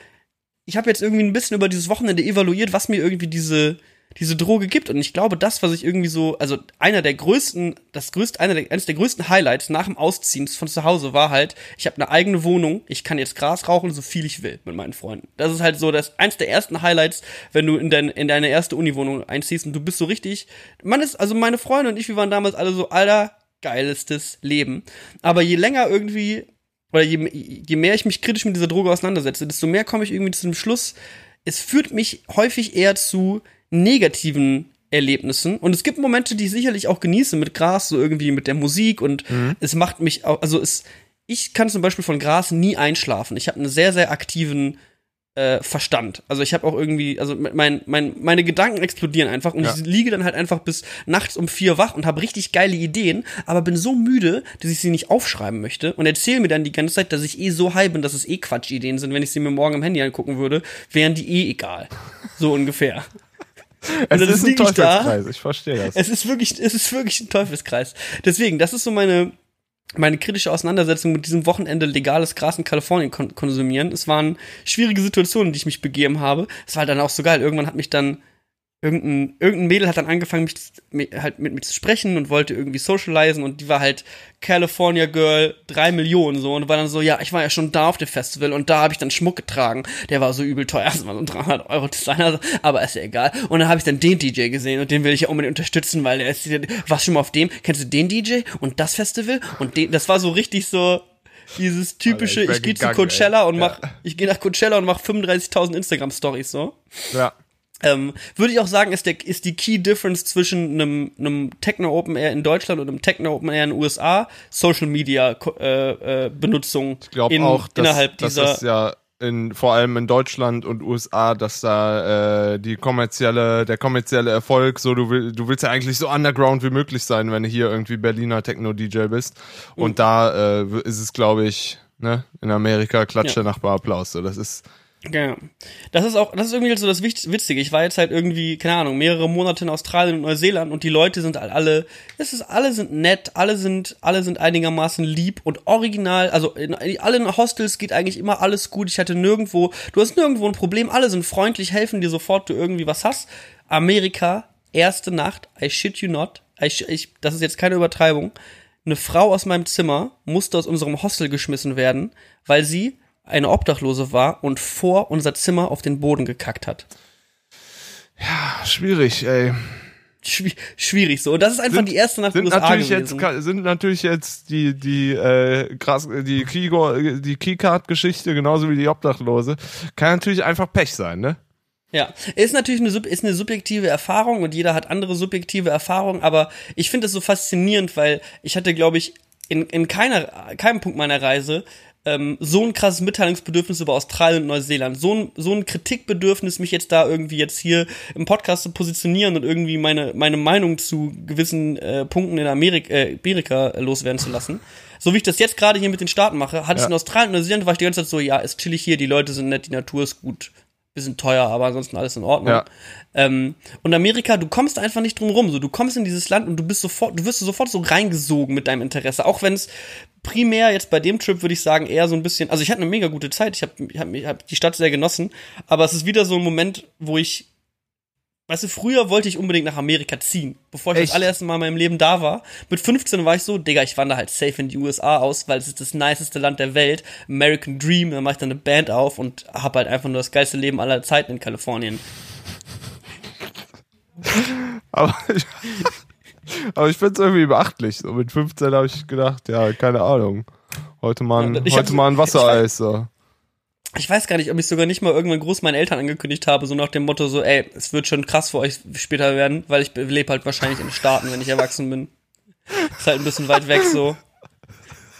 ich habe jetzt irgendwie ein bisschen über dieses Wochenende evaluiert, was mir irgendwie diese, diese Droge gibt. Und ich glaube, das, was ich irgendwie so, also einer der größten, das größte, einer der, eines der größten Highlights nach dem Ausziehen von zu Hause war halt, ich habe eine eigene Wohnung, ich kann jetzt Gras rauchen, so viel ich will mit meinen Freunden. Das ist halt so das eins der ersten Highlights, wenn du in, dein, in deine erste Uniwohnung einziehst und du bist so richtig, man ist, also meine Freunde und ich, wir waren damals alle so, Alter, geilestes Leben. Aber je länger irgendwie, oder je, je mehr ich mich kritisch mit dieser Droge auseinandersetze, desto mehr komme ich irgendwie zu dem Schluss, es führt mich häufig eher zu negativen Erlebnissen. Und es gibt Momente, die ich sicherlich auch genieße mit Gras, so irgendwie mit der Musik und es macht mich auch, also es, ich kann zum Beispiel von Gras nie einschlafen. Ich habe einen sehr, sehr aktiven äh, Verstand. Also ich habe auch irgendwie, also mein, mein, meine Gedanken explodieren einfach und Ja. ich liege dann halt einfach bis nachts um vier wach und habe richtig geile Ideen, aber bin so müde, dass ich sie nicht aufschreiben möchte und erzähle mir dann die ganze Zeit, dass ich eh so high bin, dass es eh Quatschideen sind. Wenn ich sie mir morgen im Handy angucken würde, wären die eh egal. So ungefähr. Es ist ein ich da. Teufelskreis, ich verstehe das. Es ist wirklich, es ist wirklich ein Teufelskreis. Deswegen, das ist so meine, meine kritische Auseinandersetzung mit diesem Wochenende legales Gras in Kalifornien kon konsumieren. Es waren schwierige Situationen, die ich mich begeben habe. Es war halt dann auch so geil. Irgendwann hat mich dann irgendein, irgendein Mädel hat dann angefangen, mich mi- halt mit mir zu sprechen und wollte irgendwie socialisen und die war halt California Girl, drei Millionen so und war dann so, ja, ich war ja schon da auf dem Festival und da habe ich dann Schmuck getragen. Der war so übel teuer, das war so ein 300 Euro Designer, aber ist ja egal. Und dann habe ich dann den DJ gesehen und den will ich ja unbedingt unterstützen, weil der ist, was schon mal auf dem, kennst du den DJ und das Festival und den, das war so richtig so, dieses typische, Alter, ich ich, gehe zu Coachella ey. und mach, Ja. ich gehe nach Coachella und mach 35.000 Instagram Stories so. Ja. Ähm, würde ich auch sagen, ist, der, ist die Key Difference zwischen einem, einem Techno Open Air in Deutschland und einem Techno Open Air in den USA Social Media äh, äh, Benutzung Ich glaube in- auch, dass, innerhalb dieser es ja in, vor allem in Deutschland und USA, dass da äh, die kommerzielle, der kommerzielle Erfolg, so du, will, du willst ja eigentlich so underground wie möglich sein, wenn du hier irgendwie Berliner Techno-DJ bist. Mhm. Und da äh, ist es, glaube ich, ne, in Amerika klatscht Ja. der Nachbar Applaus. So, das ist Ja. Das ist auch, das ist irgendwie so das Witzige. Ich war jetzt halt irgendwie, keine Ahnung, mehrere Monate in Australien und Neuseeland und die Leute sind halt alle, es ist, alle sind nett, alle sind, alle sind einigermaßen lieb und original, also in, in allen Hostels geht eigentlich immer alles gut. Ich hatte nirgendwo, du hast nirgendwo ein Problem, alle sind freundlich, helfen dir sofort, du irgendwie was hast. Amerika, erste Nacht, I shit you not, I, sh- ich, das ist jetzt keine Übertreibung. Eine Frau aus meinem Zimmer musste aus unserem Hostel geschmissen werden, weil sie eine Obdachlose war und vor unser Zimmer auf den Boden gekackt hat. schwierig, ey. Schwi schwierig so. Und das ist einfach Sind- die erste Nacht Sind USA natürlich, gewesen. jetzt, sind natürlich jetzt die, die, äh, krass, die, die Keycard-Geschichte genauso wie die Obdachlose. Kann natürlich einfach Pech sein, ne? Ja, ist natürlich eine, ist eine subjektive Erfahrung und jeder hat andere subjektive Erfahrungen, aber ich finde es so faszinierend, weil ich hatte, glaube ich, in, in keiner, keinem Punkt meiner Reise ähm, so ein krasses Mitteilungsbedürfnis über Australien und Neuseeland, so ein, so ein Kritikbedürfnis, mich jetzt da irgendwie jetzt hier im Podcast zu positionieren und irgendwie meine, meine Meinung zu gewissen äh, Punkten in Amerika, äh, Amerika loswerden zu lassen. So wie ich das jetzt gerade hier mit den Staaten mache, hatte ich Ja. in Australien und Neuseeland, war ich die ganze Zeit so, ja, ist chillig hier, die Leute sind nett, die Natur ist gut, bisschen teuer, aber ansonsten alles in Ordnung. Ja. Ähm, und Amerika, du kommst einfach nicht drum rum. So, du kommst in dieses Land und du bist sofort, du wirst sofort so reingesogen mit deinem Interesse. Auch wenn es primär jetzt bei dem Trip würde ich sagen eher so ein bisschen. Also ich hatte eine mega gute Zeit. Ich habe ich hab, ich hab die Stadt sehr genossen. Aber es ist wieder so ein Moment, wo ich Weißt du, früher wollte ich unbedingt nach Amerika ziehen, bevor ich Echt? das allererste Mal in meinem Leben da war. Mit 15 war ich so, Digga, ich wandere halt safe in die USA aus, weil es ist das niceste Land der Welt. American Dream, dann mache ich dann eine Band auf und hab halt einfach nur das geilste Leben aller Zeiten in Kalifornien. Aber ich, aber ich finde es irgendwie beachtlich. So mit 15 habe ich gedacht, ja, keine Ahnung. Heute mal ein, Ja, heute mal ein Wassereis. So. Ich weiß gar nicht, ob ich sogar nicht mal irgendwann groß meinen Eltern angekündigt habe, so nach dem Motto so, ey, es wird schon krass für euch später werden, weil ich lebe halt wahrscheinlich in den Staaten, wenn ich erwachsen bin. Ist halt ein bisschen weit weg so.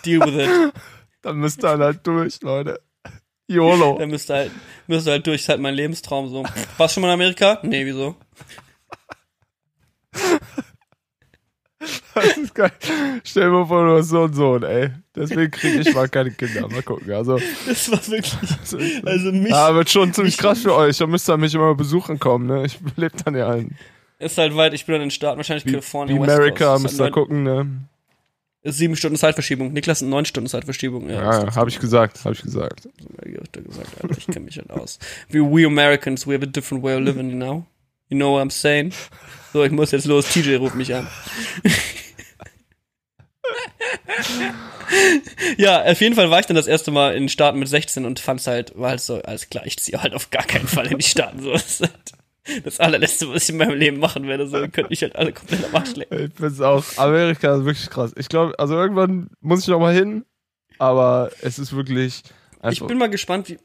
Deal with it. Dann müsst ihr halt durch, Leute. YOLO. Da müsst ihr halt, müsst ihr halt durch, ist halt mein Lebenstraum so. Warst du schon mal in Amerika? Nee, wieso? Das ist geil. Stell dir mal vor, du hast so einen Sohn, ey. Deswegen kriege ich mal keine Kinder. Mal gucken. Also, Das war wirklich, also mich, ja, wird schon ziemlich krass für euch. Da müsst ihr mich immer besuchen kommen, ne? Ich lebe dann ja ein. Ist halt weit, ich bin dann in den Staaten, wahrscheinlich Kalifornien. Die West America, Coast. Müsst ihr halt neun- gucken, ne? ist sieben Stunden Zeitverschiebung. Niklas, neun Stunden Zeitverschiebung. Ja, Ja, ja hab ich gesagt, hab ich gesagt. Alter. Ich kenne mich halt aus. We, we Americans, we have a different way of living, you know? You know what I'm saying? So, ich muss jetzt los. TJ ruft mich an. Ja, auf jeden Fall war ich dann das erste Mal in den Staaten mit 16 und fand's halt, war halt so, alles klar, ich ziehe halt auf gar keinen Fall in die Staaten. So, das ist halt das allerletzte, was ich in meinem Leben machen werde. So, könnte ich halt alle komplett am Arsch lecken. Ich find's auch, Amerika ist wirklich krass. Ich glaube, also irgendwann muss ich noch mal hin, aber es ist wirklich Ich einfach, bin mal gespannt, wie.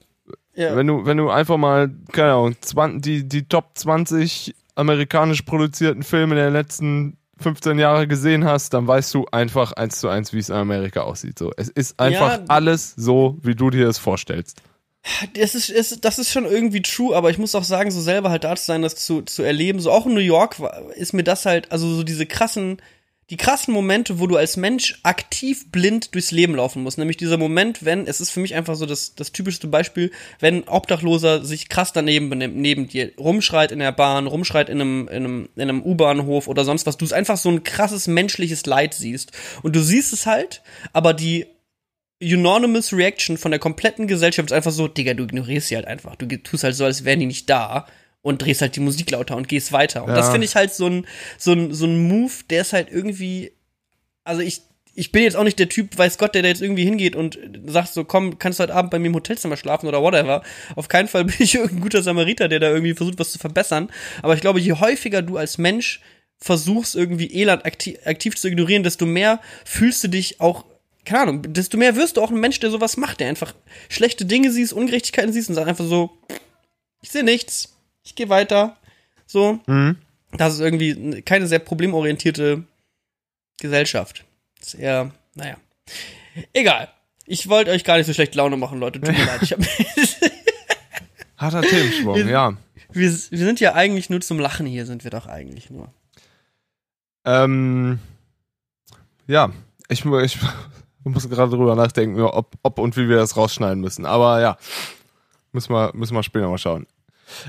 Ja. wenn du, wenn du einfach mal, keine Ahnung, 20, die, die Top 20 amerikanisch produzierten Filme der letzten 15 Jahre gesehen hast, dann weißt du einfach eins zu eins, wie es in Amerika aussieht. So, es ist einfach Ja. alles so, wie du dir es vorstellst. Das ist, ist, das ist schon irgendwie true, aber ich muss auch sagen, so selber halt da zu sein, das zu, zu erleben, so auch in New York ist mir das halt, also so diese krassen, die krassen Momente, wo du als Mensch aktiv blind durchs Leben laufen musst. Nämlich dieser Moment, wenn, es ist für mich einfach so das, das typischste Beispiel, wenn ein Obdachloser sich krass daneben benimmt, neben dir, rumschreit in der Bahn, rumschreit in einem, in einem, in einem U-Bahnhof oder sonst was, du es einfach so ein krasses menschliches Leid siehst. Und du siehst es halt, aber die unanimous Reaction von der kompletten Gesellschaft ist einfach so, Digga, du ignorierst sie halt einfach. Du tust halt so, als wären die nicht da und drehst halt die Musik lauter und gehst weiter. Und Ja. das finde ich halt so ein, so ein, so ein Move, der ist halt irgendwie, also ich, ich bin jetzt auch nicht der Typ, weiß Gott, der da jetzt irgendwie hingeht und sagt so, komm, kannst du heute Abend bei mir im Hotelzimmer schlafen oder whatever. Auf keinen Fall bin ich irgendein guter Samariter, der da irgendwie versucht, was zu verbessern. Aber ich glaube, je häufiger du als Mensch versuchst, irgendwie Elend aktiv, aktiv zu ignorieren, desto mehr fühlst du dich auch keine Ahnung, desto mehr wirst du auch ein Mensch, der sowas macht, der einfach schlechte Dinge siehst, Ungerechtigkeiten siehst und sagt einfach so, ich sehe nichts, ich gehe weiter. So. Mhm. Das ist irgendwie keine sehr problemorientierte Gesellschaft. Das ist eher, naja. Egal. Ich wollte euch gar nicht so schlecht Laune machen, Leute. Tut mir leid. Ich hab, Harter Themenschwung, ja. wir, wir sind ja eigentlich nur zum Lachen hier, sind wir doch eigentlich nur. Ähm, ja, ich, ich muss gerade drüber nachdenken, ob, ob und wie wir das rausschneiden müssen. Aber ja, müssen wir, müssen wir später mal schauen.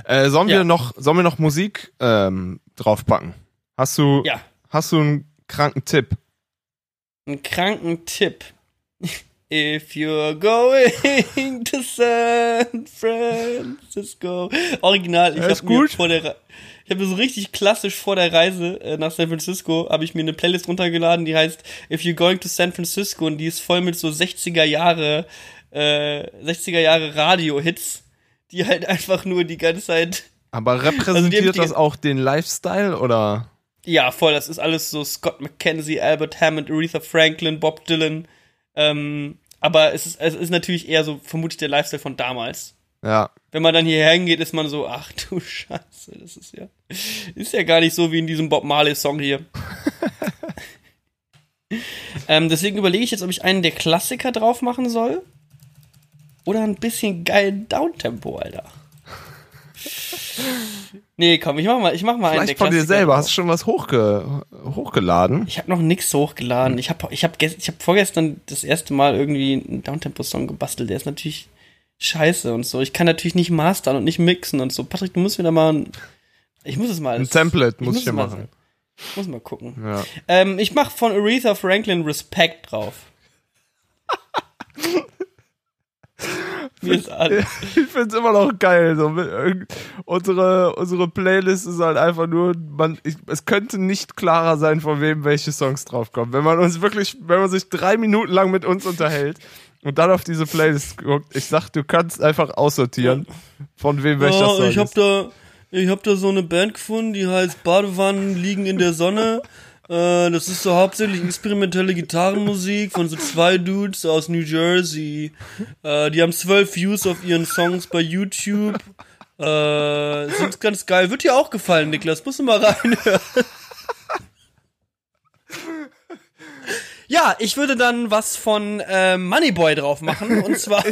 Äh, sollen, Ja. wir noch, sollen wir noch Musik ähm, draufpacken? Hast du, Ja, hast du einen kranken Tipp? einen kranken Tipp. If you're going to San Francisco. Original, ich habe mir vor der Re- ich habe mir so richtig klassisch vor der Reise äh, nach San Francisco habe ich mir eine Playlist runtergeladen, die heißt If you're going to San Francisco und die ist voll mit so 60er Jahre äh, 60er Jahre Radio Hits, die halt einfach nur die ganze Zeit Aber repräsentiert Also das auch den Lifestyle oder? Ja, voll, das ist alles so Scott McKenzie, Albert Hammond, Aretha Franklin, Bob Dylan. Ähm, aber es ist, es ist natürlich eher so vermutlich der Lifestyle von damals. Ja, Wenn man dann hierher hingeht, ist man so, ach du Scheiße, das ist ja, ist ja gar nicht so wie in diesem Bob Marley Song hier. ähm, deswegen überlege ich jetzt, ob ich einen der Klassiker drauf machen soll. Oder ein bisschen geilen Downtempo, Alter. Nee, komm, ich mach mal, ich mach mal einen der vielleicht von dir selber. Hast du schon was hochge hochgeladen? Ich habe noch nichts hochgeladen. Ich habe ich hab ich hab vorgestern das erste Mal irgendwie einen Downtempo-Song gebastelt. Der ist natürlich scheiße und so. Ich kann natürlich nicht mastern und nicht mixen und so. Patrick, du musst mir da mal ein. Ich muss es mal. Ein Template muss muss ich hier machen. Ich muss mal gucken. Ja. Ähm, ich mache von Aretha Franklin Respect drauf. Mir ist alles. Ich find's immer noch geil. So. Unsere, unsere Playlist ist halt einfach nur, man, ich, es könnte nicht klarer sein, von wem welche Songs draufkommen. Wenn man uns wirklich, wenn man sich drei Minuten lang mit uns unterhält und dann auf diese Playlist guckt, ich sag, du kannst einfach aussortieren, von wem welcher Oh, Song ich hab ist. da, ich hab da so eine Band gefunden, die heißt Badewannen liegen in der Sonne. Äh, das ist so hauptsächlich experimentelle Gitarrenmusik von so zwei Dudes aus New Jersey. Äh, die haben zwölf Views auf ihren Songs bei YouTube. Äh, sind ganz geil. Wird dir auch gefallen, Niklas. Musst du mal reinhören. Ja, ich würde dann was von äh, Moneyboy drauf machen. Und zwar.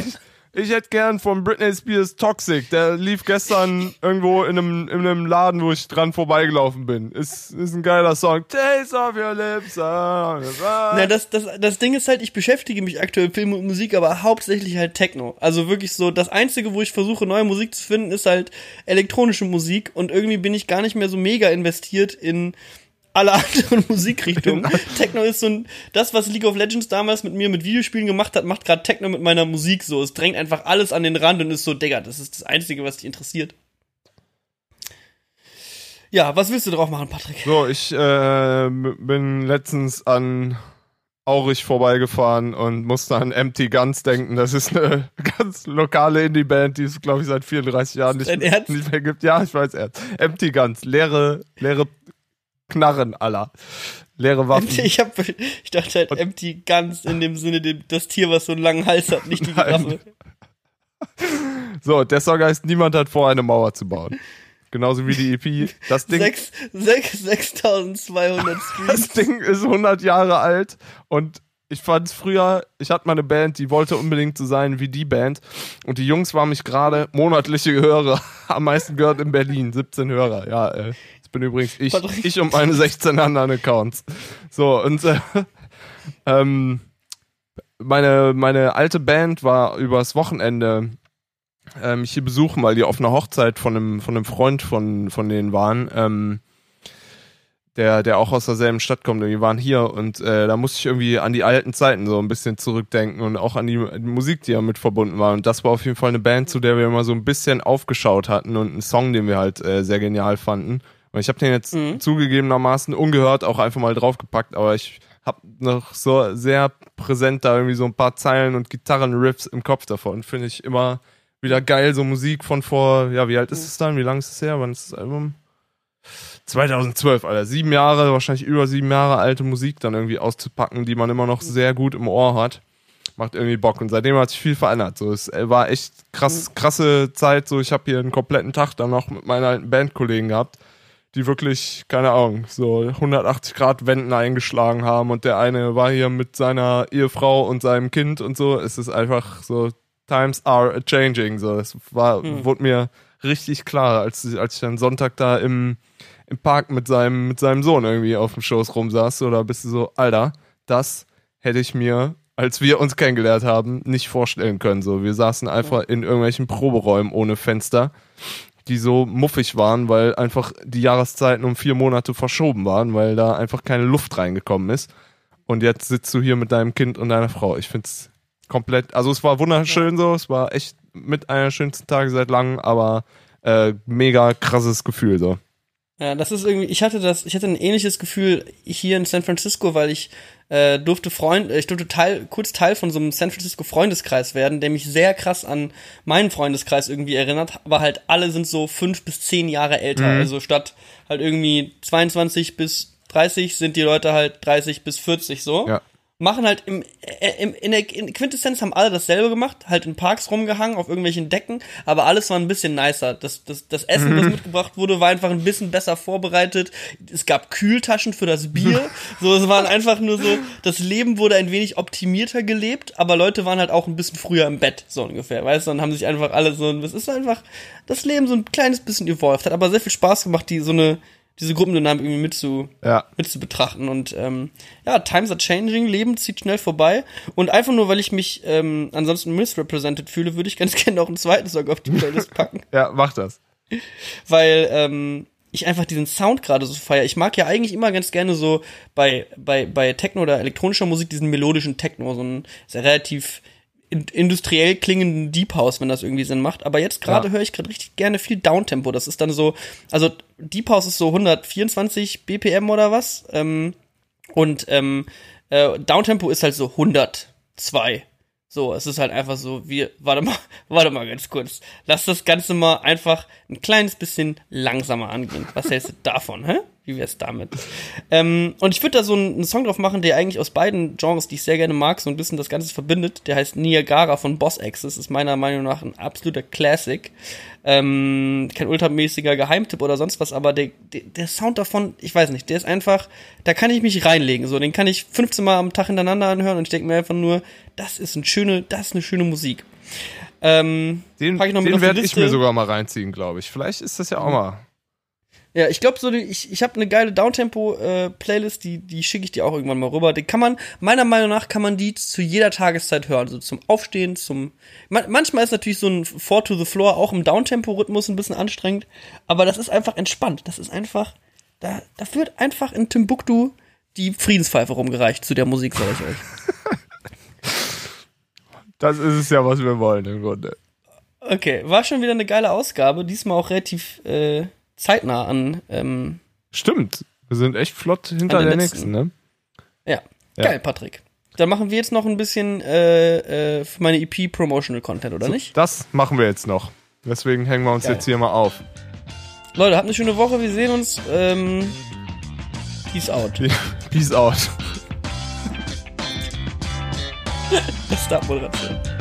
Ich hätte gern von Britney Spears Toxic. Der lief gestern irgendwo in einem, in einem Laden, wo ich dran vorbeigelaufen bin. Ist, ist ein geiler Song. Taste of your lips. Na, das, das, das Ding ist halt, ich beschäftige mich aktuell mit Film und Musik, aber hauptsächlich halt Techno. Also wirklich so, das Einzige, wo ich versuche, neue Musik zu finden, ist halt elektronische Musik und irgendwie bin ich gar nicht mehr so mega investiert in alle anderen Musikrichtungen. Techno ist so ein, das, was League of Legends damals mit mir mit Videospielen gemacht hat, macht gerade Techno mit meiner Musik so. Es drängt einfach alles an den Rand und ist so, Digga, das ist das Einzige, was dich interessiert. Ja, was willst du drauf machen, Patrick? So, ich äh, bin letztens an Aurich vorbeigefahren und musste an Empty Guns denken. Das ist eine ganz lokale Indie-Band, die es, glaube ich, seit 34 Jahren nicht, nicht, mehr gibt. Ja, ich weiß ernst. Empty Guns, leere, leere Knarren aller. Leere Waffen. Ich, hab, ich dachte halt Empty Guns in dem Sinne, das Tier, was so einen langen Hals hat, nicht die Waffe. So, der Song heißt, niemand hat vor, eine Mauer zu bauen. Genauso wie die EP. Das Ding. 6, 6, 6200 Streams. Das Ding ist 100 Jahre alt und ich fand es früher, ich hatte mal eine Band, die wollte unbedingt so sein wie die Band. Und die Jungs waren mich gerade monatliche Hörer am meisten gehört in Berlin. 17 Hörer, ja. Äh, bin übrigens ich, ich und meine 16 anderen Accounts. So, und äh, ähm, meine, meine alte Band war übers Wochenende äh, mich hier besuchen, weil die auf einer Hochzeit von einem, von einem Freund von, von denen waren. Ähm, der, der auch aus derselben Stadt kommt. Die waren hier und äh, da musste ich irgendwie an die alten Zeiten so ein bisschen zurückdenken und auch an die, die, Musik, die ja mit verbunden war. Und das war auf jeden Fall eine Band, zu der wir immer so ein bisschen aufgeschaut hatten und einen Song, den wir halt äh, sehr genial fanden. Und ich habe den jetzt mhm. zugegebenermaßen ungehört auch einfach mal draufgepackt, aber ich habe noch so sehr präsent da irgendwie so ein paar Zeilen und Gitarrenriffs im Kopf davon. Finde ich immer wieder geil, so Musik von vor, ja, wie alt ist es dann? Wie lange ist es her? Wann ist das Album? 2012, Alter. Sieben Jahre, wahrscheinlich über sieben Jahre alte Musik dann irgendwie auszupacken, die man immer noch sehr gut im Ohr hat. Macht irgendwie Bock. Und seitdem hat sich viel verändert. So, es war echt krass, mhm. krasse Zeit. So, ich habe hier einen kompletten Tag dann noch mit meinen alten Bandkollegen gehabt die wirklich, keine Ahnung, so 180 Grad Wänden eingeschlagen haben und der eine war hier mit seiner Ehefrau und seinem Kind und so. Es ist einfach so, times are changing. So, es war, hm. wurde mir richtig klar, als, als ich dann Sonntag da im, im Park mit seinem, mit seinem Sohn irgendwie auf dem Schoß rumsaß. Da bist du so, Alter, das hätte ich mir als wir uns kennengelernt haben, nicht vorstellen können. So, wir saßen einfach in irgendwelchen Proberäumen ohne Fenster die so muffig waren, weil einfach die Jahreszeiten um vier Monate verschoben waren, weil da einfach keine Luft reingekommen ist. Und jetzt sitzt du hier mit deinem Kind und deiner Frau. Ich finde es komplett, also es war wunderschön so, es war echt mit einer schönsten Tage seit langem, aber äh, mega krasses Gefühl so. Ja, das ist irgendwie, ich hatte das, ich hatte ein ähnliches Gefühl hier in San Francisco, weil ich äh, durfte Freund, ich durfte Teil, kurz Teil von so einem San Francisco Freundeskreis werden, der mich sehr krass an meinen Freundeskreis irgendwie erinnert, aber halt alle sind so fünf bis zehn Jahre älter, mhm. also statt halt irgendwie 22 bis 30 sind die Leute halt 30 bis 40 so. Ja machen halt im, äh, im in der in Quintessenz haben alle dasselbe gemacht, halt in Parks rumgehangen, auf irgendwelchen Decken, aber alles war ein bisschen nicer. Das, das, das Essen, das mhm. mitgebracht wurde, war einfach ein bisschen besser vorbereitet. Es gab Kühltaschen für das Bier. so, es waren einfach nur so, das Leben wurde ein wenig optimierter gelebt, aber Leute waren halt auch ein bisschen früher im Bett, so ungefähr, weißt du, dann haben sich einfach alle so, es ist einfach, das Leben so ein kleines bisschen evolved, hat aber sehr viel Spaß gemacht, die so eine, diese Gruppendynamik irgendwie mit zu, ja. mit zu betrachten. Und ähm, ja, Times are changing, Leben zieht schnell vorbei. Und einfach nur, weil ich mich ähm, ansonsten misrepresented fühle, würde ich ganz gerne noch einen zweiten Song auf die Playlist packen. ja, mach das. Weil ähm, ich einfach diesen Sound gerade so feiere. Ich mag ja eigentlich immer ganz gerne so bei, bei, bei Techno oder elektronischer Musik diesen melodischen Techno, so ein sehr relativ industriell klingenden Deep House, wenn das irgendwie Sinn macht. Aber jetzt gerade ja. höre ich gerade richtig gerne viel Downtempo. Das ist dann so, also Deep House ist so 124 BPM oder was. Ähm, und ähm, äh, Downtempo ist halt so 102. So, es ist halt einfach so, wir, warte mal, warte mal ganz kurz. Lass das Ganze mal einfach ein kleines bisschen langsamer angehen. Was hältst du davon, hä? Wie wär's damit? Ähm, und ich würde da so einen, Song drauf machen, der eigentlich aus beiden Genres, die ich sehr gerne mag, so ein bisschen das Ganze verbindet. Der heißt Niagara von Boss. Das ist meiner Meinung nach ein absoluter Classic. Ähm, kein ultramäßiger Geheimtipp oder sonst was, aber der, der, der, Sound davon, ich weiß nicht, der ist einfach, da kann ich mich reinlegen. So, den kann ich 15 Mal am Tag hintereinander anhören und ich denke mir einfach nur, das ist eine schöne, das ist eine schöne Musik. Ähm, Den, pack ich noch mit den werde ich mir sogar mal reinziehen, glaube ich. Vielleicht ist das ja auch mal. Ja, ich glaube, so ich, ich habe eine geile Downtempo-Playlist, die, die schicke ich dir auch irgendwann mal rüber. Die kann man, meiner Meinung nach, kann man die zu jeder Tageszeit hören. So zum Aufstehen, zum. Man, manchmal ist natürlich so ein Four to the Floor auch im Downtempo-Rhythmus ein bisschen anstrengend, aber das ist einfach entspannt. Das ist einfach. Da, da wird einfach in Timbuktu die Friedenspfeife rumgereicht zu der Musik, sag ich euch. Das ist es ja, was wir wollen im Grunde. Okay, war schon wieder eine geile Ausgabe. Diesmal auch relativ äh, zeitnah an. Ähm, Stimmt. Wir sind echt flott hinter der der nächsten, ne? Ja, Ja. geil, Patrick. Dann machen wir jetzt noch ein bisschen äh, äh, für meine EP Promotional Content, oder nicht? Das machen wir jetzt noch. Deswegen hängen wir uns Geil. jetzt hier mal auf. Leute, habt eine schöne Woche. Wir sehen uns. Ähm, peace out. Peace out. Start-Moderation.